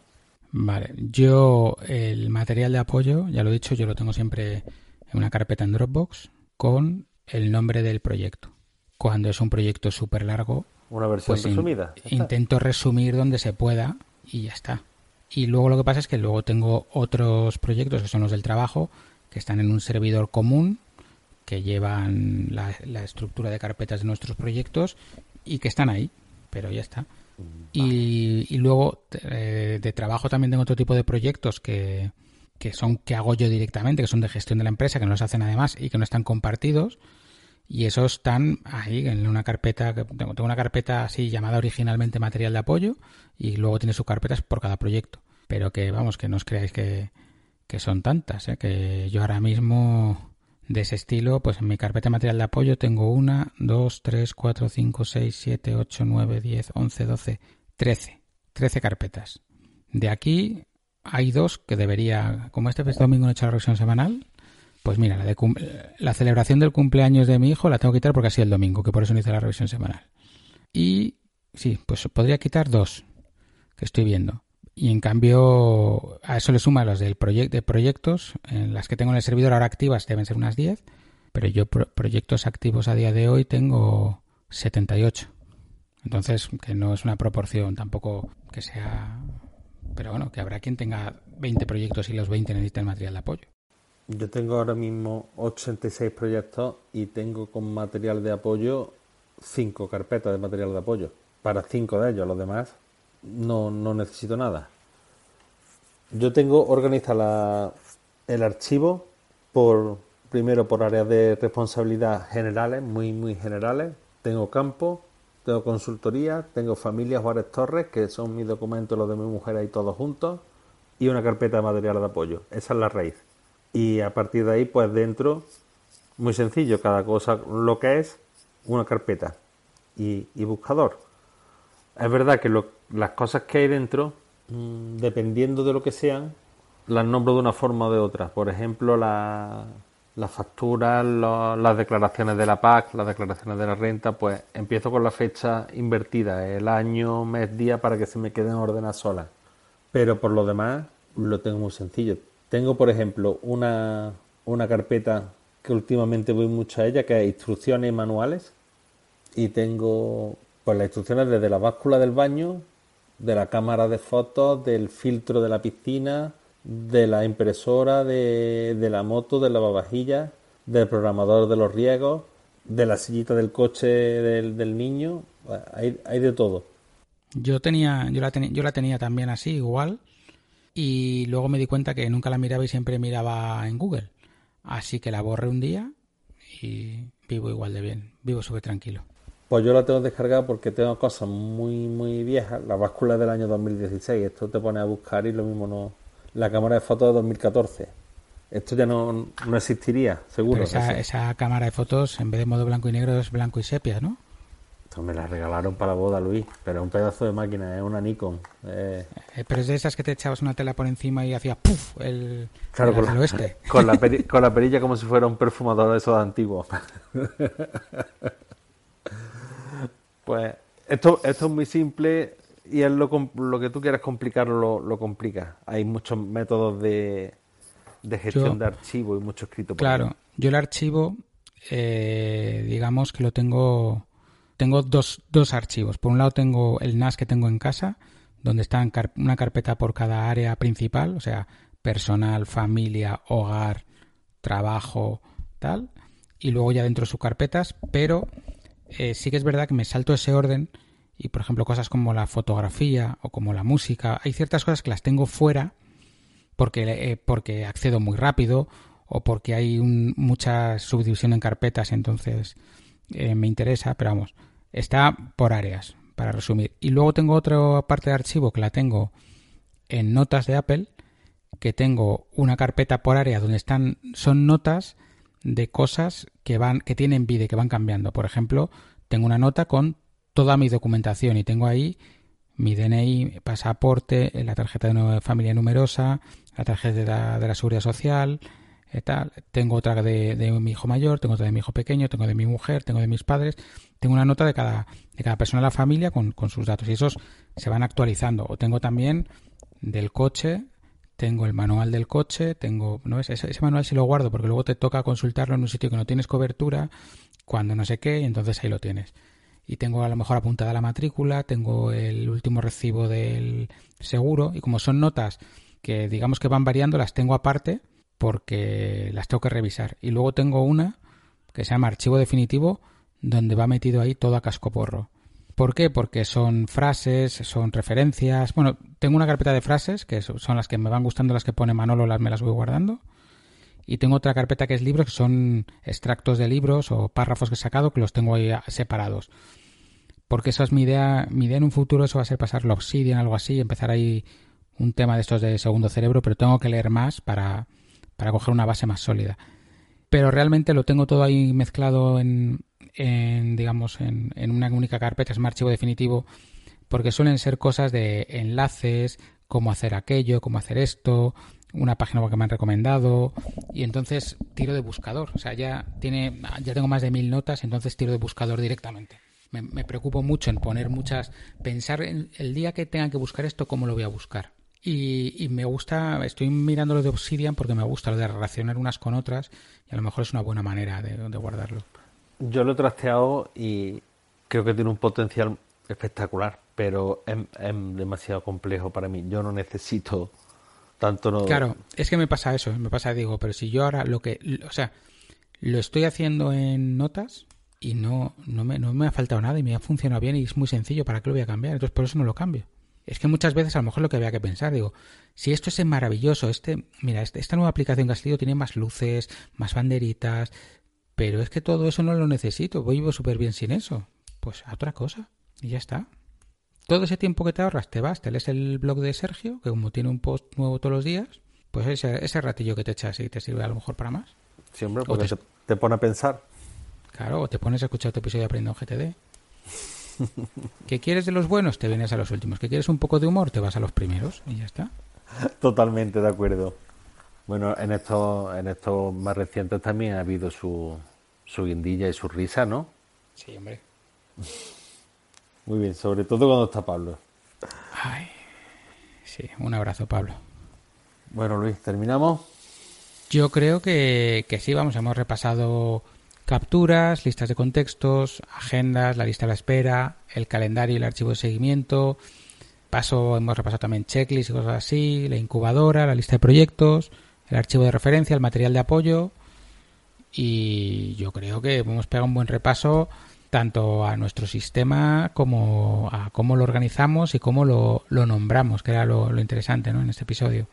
Vale, yo el material de apoyo, ya lo he dicho, yo lo tengo siempre en una carpeta en Dropbox con el nombre del proyecto. Cuando es un proyecto súper largo, una versión pues resumida. intento resumir donde se pueda y ya está. Y luego lo que pasa es que luego tengo otros proyectos que son los del trabajo, que están en un servidor común, que llevan la, estructura de carpetas de nuestros proyectos y que están ahí, pero ya está. Mm, y, luego eh, de trabajo también tengo otro tipo de proyectos que, que son que hago yo directamente, que son de gestión de la empresa, que no los hacen además y que no están compartidos. Y esos están ahí en una carpeta, tengo, una carpeta así llamada originalmente material de apoyo y luego tiene sus carpetas por cada proyecto. Pero que vamos, que no os creáis que, que son tantas, ¿eh? que yo ahora mismo de ese estilo, pues en mi carpeta material de apoyo tengo una, dos, tres, cuatro, cinco, seis, siete, ocho, nueve, diez, once, doce, trece. Trece carpetas. De aquí hay dos que debería, como este domingo no he hecho la revisión semanal, pues mira, la, de la celebración del cumpleaños de mi hijo la tengo que quitar porque ha sido el domingo, que por eso no hice la revisión semanal. Y sí, pues podría quitar dos que estoy viendo. Y en cambio, a eso le suma los del de proyectos, en las que tengo en el servidor ahora activas deben ser unas 10, pero yo proyectos activos a día de hoy tengo 78. Entonces, que no es una proporción tampoco que sea pero bueno, que habrá quien tenga 20 proyectos y los 20 necesitan material de apoyo. Yo tengo ahora mismo 86 proyectos y tengo con material de apoyo 5 carpetas de material de apoyo. Para 5 de ellos, los demás no, no necesito nada. Yo tengo organizado el archivo por primero por áreas de responsabilidad generales, muy muy generales. Tengo campo, tengo consultoría, tengo familias Juárez Torres, que son mis documentos, los de mi mujer ahí todos juntos, y una carpeta de material de apoyo. Esa es la raíz. Y a partir de ahí, pues dentro, muy sencillo, cada cosa lo que es, una carpeta y, buscador. Es verdad que las cosas que hay dentro, mm, dependiendo de lo que sean, las nombro de una forma o de otra. Por ejemplo, la, las facturas, las declaraciones de la PAC, las declaraciones de la renta, pues empiezo con la fecha invertida, el año, mes, día, para que se me queden ordenadas solas. Pero por lo demás, lo tengo muy sencillo. Tengo, por ejemplo, una, una carpeta que últimamente voy mucho a ella, que es instrucciones y manuales. Y tengo pues las instrucciones desde la báscula del baño, de la cámara de fotos, del filtro de la piscina, de la impresora, de, la moto, de la lavavajillas, del programador de los riegos, de la sillita del coche del, niño, hay, hay, de todo. Yo tenía, yo la, tenía, yo la tenía también así, igual, y luego me di cuenta que nunca la miraba y siempre miraba en Google. Así que la borré un día y vivo igual de bien, vivo súper tranquilo. Pues yo la tengo descargada porque tengo cosas muy, muy viejas. La báscula del año 2016. Esto te pone a buscar y lo mismo no, la cámara de fotos de 2014. Esto ya no, no existiría, seguro. esa, cámara de fotos, en vez de modo blanco y negro, es blanco y sepia, ¿no? Esto me la regalaron para la boda, Luis, pero es un pedazo de máquina, es una Nikon. Eh. Pero es de esas que te echabas una tela por encima y hacía ¡puf! el, claro, con, la, (laughs) con, la (laughs) con la perilla como si fuera un perfumador de esos antiguos. (laughs) pues esto, esto es muy simple, y es lo, lo que tú quieras complicarlo, lo, complica. Hay muchos métodos de, de gestión de archivos y mucho escrito. claro, Yo el archivo, eh, digamos que lo tengo, tengo dos, dos archivos. Por un lado tengo el NAS que tengo en casa, donde está una carpeta por cada área principal, o sea, personal, familia, hogar, trabajo, tal. Y luego ya dentro de sus carpetas, pero eh, sí que es verdad que me salto ese orden y, por ejemplo, cosas como la fotografía o como la música, hay ciertas cosas que las tengo fuera porque, eh, porque accedo muy rápido o porque hay mucha subdivisión en carpetas, entonces eh, me interesa, pero vamos, está por áreas, para resumir. Y luego tengo otra parte de archivo que la tengo en notas de Apple, que tengo una carpeta por área donde están, son notas de cosas que van, que tienen vida y que van cambiando. Por ejemplo, tengo una nota con toda mi documentación y tengo ahí mi DNI, pasaporte, la tarjeta de familia numerosa, la tarjeta de la, seguridad social, tal. Tengo otra de, mi hijo mayor, tengo otra de mi hijo pequeño, tengo de mi mujer, tengo de mis padres. Tengo una nota de cada, de cada persona de la familia con, sus datos y esos se van actualizando. O tengo también del coche, tengo el manual del coche, tengo, ¿no ese, ese manual sí lo guardo porque luego te toca consultarlo en un sitio que no tienes cobertura, cuando no sé qué, y entonces ahí lo tienes. Y tengo a lo mejor apuntada la matrícula, tengo el último recibo del seguro, y como son notas que digamos que van variando, las tengo aparte porque las tengo que revisar. Y luego tengo una que se llama archivo definitivo donde va metido ahí todo a cascoporro. ¿Por qué? Porque son frases, son referencias. Bueno, tengo una carpeta de frases que son las que me van gustando, las que pone Manolo, las me las voy guardando. Y tengo otra carpeta que es libros, que son extractos de libros o párrafos que he sacado, que los tengo ahí separados. Porque esa es mi idea. Mi idea en un futuro, eso va a ser pasarlo a Obsidian, algo así, empezar ahí un tema de estos de segundo cerebro, pero tengo que leer más para, para coger una base más sólida. Pero realmente lo tengo todo ahí mezclado en, en digamos, en, en una única carpeta, es un archivo definitivo, porque suelen ser cosas de enlaces, cómo hacer aquello, cómo hacer esto, una página que me han recomendado y entonces tiro de buscador. O sea, ya tiene, ya tengo más de mil notas, entonces tiro de buscador directamente. Me, preocupo mucho en poner muchas, pensar en el día que tenga que buscar esto, cómo lo voy a buscar. Y, me gusta, estoy mirando lo de Obsidian porque me gusta lo de relacionar unas con otras y a lo mejor es una buena manera de, guardarlo. Yo lo he trasteado y creo que tiene un potencial espectacular, pero es, demasiado complejo para mí. Yo no necesito tanto. No... Claro, es que me pasa eso, me pasa, digo, pero si yo ahora lo que, o sea, lo estoy haciendo en notas y no, no, me, no me ha faltado nada y me ha funcionado bien y es muy sencillo, ¿para qué lo voy a cambiar? Entonces por eso no lo cambio. Es que muchas veces a lo mejor lo que había que pensar, digo, si esto es maravilloso, este, mira, este, esta nueva aplicación que tiene más luces, más banderitas, pero es que todo eso no lo necesito, voy vivo súper bien sin eso. Pues a otra cosa, y ya está. Todo ese tiempo que te ahorras, te vas, te lees el blog de Sergio, que como tiene un post nuevo todos los días, pues ese, ese ratillo que te echas y te sirve a lo mejor para más. Sí, hombre, porque te, te, pone a pensar. Claro, o te pones a escuchar tu episodio de Aprendo GTD. (laughs) ¿Qué quieres de los buenos? Te vienes a los últimos. ¿Qué quieres un poco de humor? Te vas a los primeros y ya está. Totalmente de acuerdo. Bueno, en estos, en estos más recientes también ha habido su, su guindilla y su risa, ¿no? Sí, hombre. (laughs) Muy bien, sobre todo cuando está Pablo. Ay, sí, un abrazo, Pablo. Bueno, Luis, ¿terminamos? Yo creo que, que sí, vamos, hemos repasado capturas, listas de contextos, agendas, la lista de la espera, el calendario y el archivo de seguimiento. Paso, hemos repasado también checklists y cosas así, la incubadora, la lista de proyectos, el archivo de referencia, el material de apoyo. Y yo creo que hemos pegado un buen repaso tanto a nuestro sistema como a cómo lo organizamos y cómo lo, nombramos, que era lo, lo interesante ¿no? en este episodio.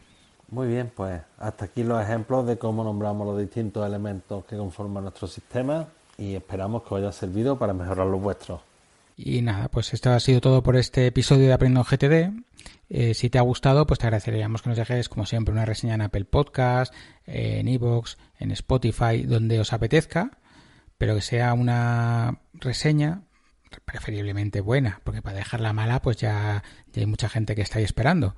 Muy bien, pues hasta aquí los ejemplos de cómo nombramos los distintos elementos que conforman nuestro sistema y esperamos que os haya servido para mejorar los vuestros. Y nada, pues esto ha sido todo por este episodio de Aprendo GTD. Eh, si te ha gustado, pues te agradeceríamos que nos dejes, como siempre, una reseña en Apple Podcast, en Evox, en Spotify, donde os apetezca, pero que sea una reseña preferiblemente buena, porque para dejarla mala, pues ya, hay mucha gente que está esperando.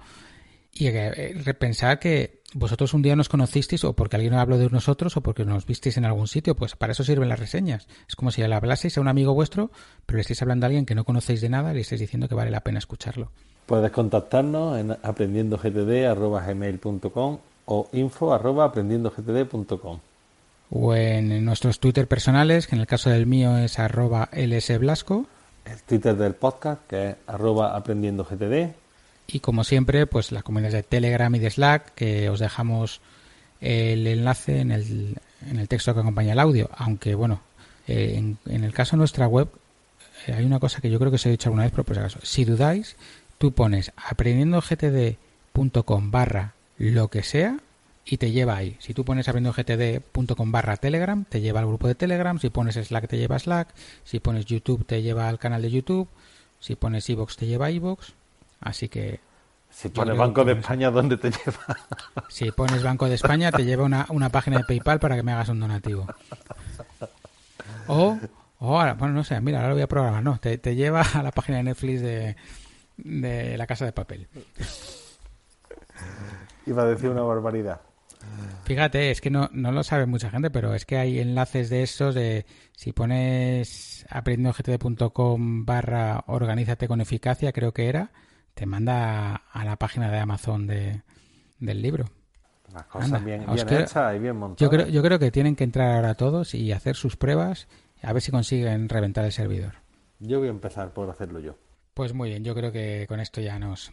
Y eh, repensar que vosotros un día nos conocisteis o porque alguien habló de nosotros o porque nos visteis en algún sitio, pues para eso sirven las reseñas. Es como si le hablaseis a un amigo vuestro, pero le estáis hablando a alguien que no conocéis de nada y le estáis diciendo que vale la pena escucharlo. Puedes contactarnos en aprendiendogtd.com o info.aprendiendogtd.com. o en nuestros Twitter personales, que en el caso del mío es arroba lsblasco. El Twitter del podcast, que es arroba aprendiendo GTD. Y como siempre, pues las comunidades de Telegram y de Slack, que os dejamos el enlace en el, en el texto que acompaña el audio. Aunque bueno, eh, en, en, el caso de nuestra web eh, hay una cosa que yo creo que os he dicho alguna vez, pero por si acaso, si dudáis, tú pones aprendiendogtd.com barra lo que sea y te lleva ahí. Si tú pones aprendiendogtd.com barra telegram, te lleva al grupo de telegram, si pones slack te lleva a slack, si pones youtube te lleva al canal de youtube, si pones ibox te lleva a ibox, así que... Si pones Banco de España, ¿dónde te lleva? Si pones Banco de España, te lleva una, una página de PayPal para que me hagas un donativo. O, o ahora, bueno, no sé, mira, ahora lo voy a programar, no, te, te lleva a la página de Netflix de, de La Casa de Papel. Iba a decir una barbaridad. Fíjate, es que no, no lo sabe mucha gente, pero es que hay enlaces de esos de si pones aprendiendogtd.com barra organízate con eficacia, creo que era, te manda a la página de Amazon de, del libro. Las cosas Anda, bien, bien creo, hechas y bien montadas. Yo creo, yo creo que tienen que entrar ahora todos y hacer sus pruebas a ver si consiguen reventar el servidor. Yo voy a empezar por hacerlo yo. Pues muy bien, yo creo que con esto ya nos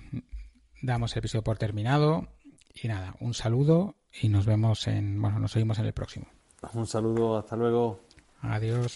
damos el episodio por terminado. Y nada, un saludo y nos vemos en, bueno, nos oímos en el próximo. Un saludo, hasta luego. Adiós.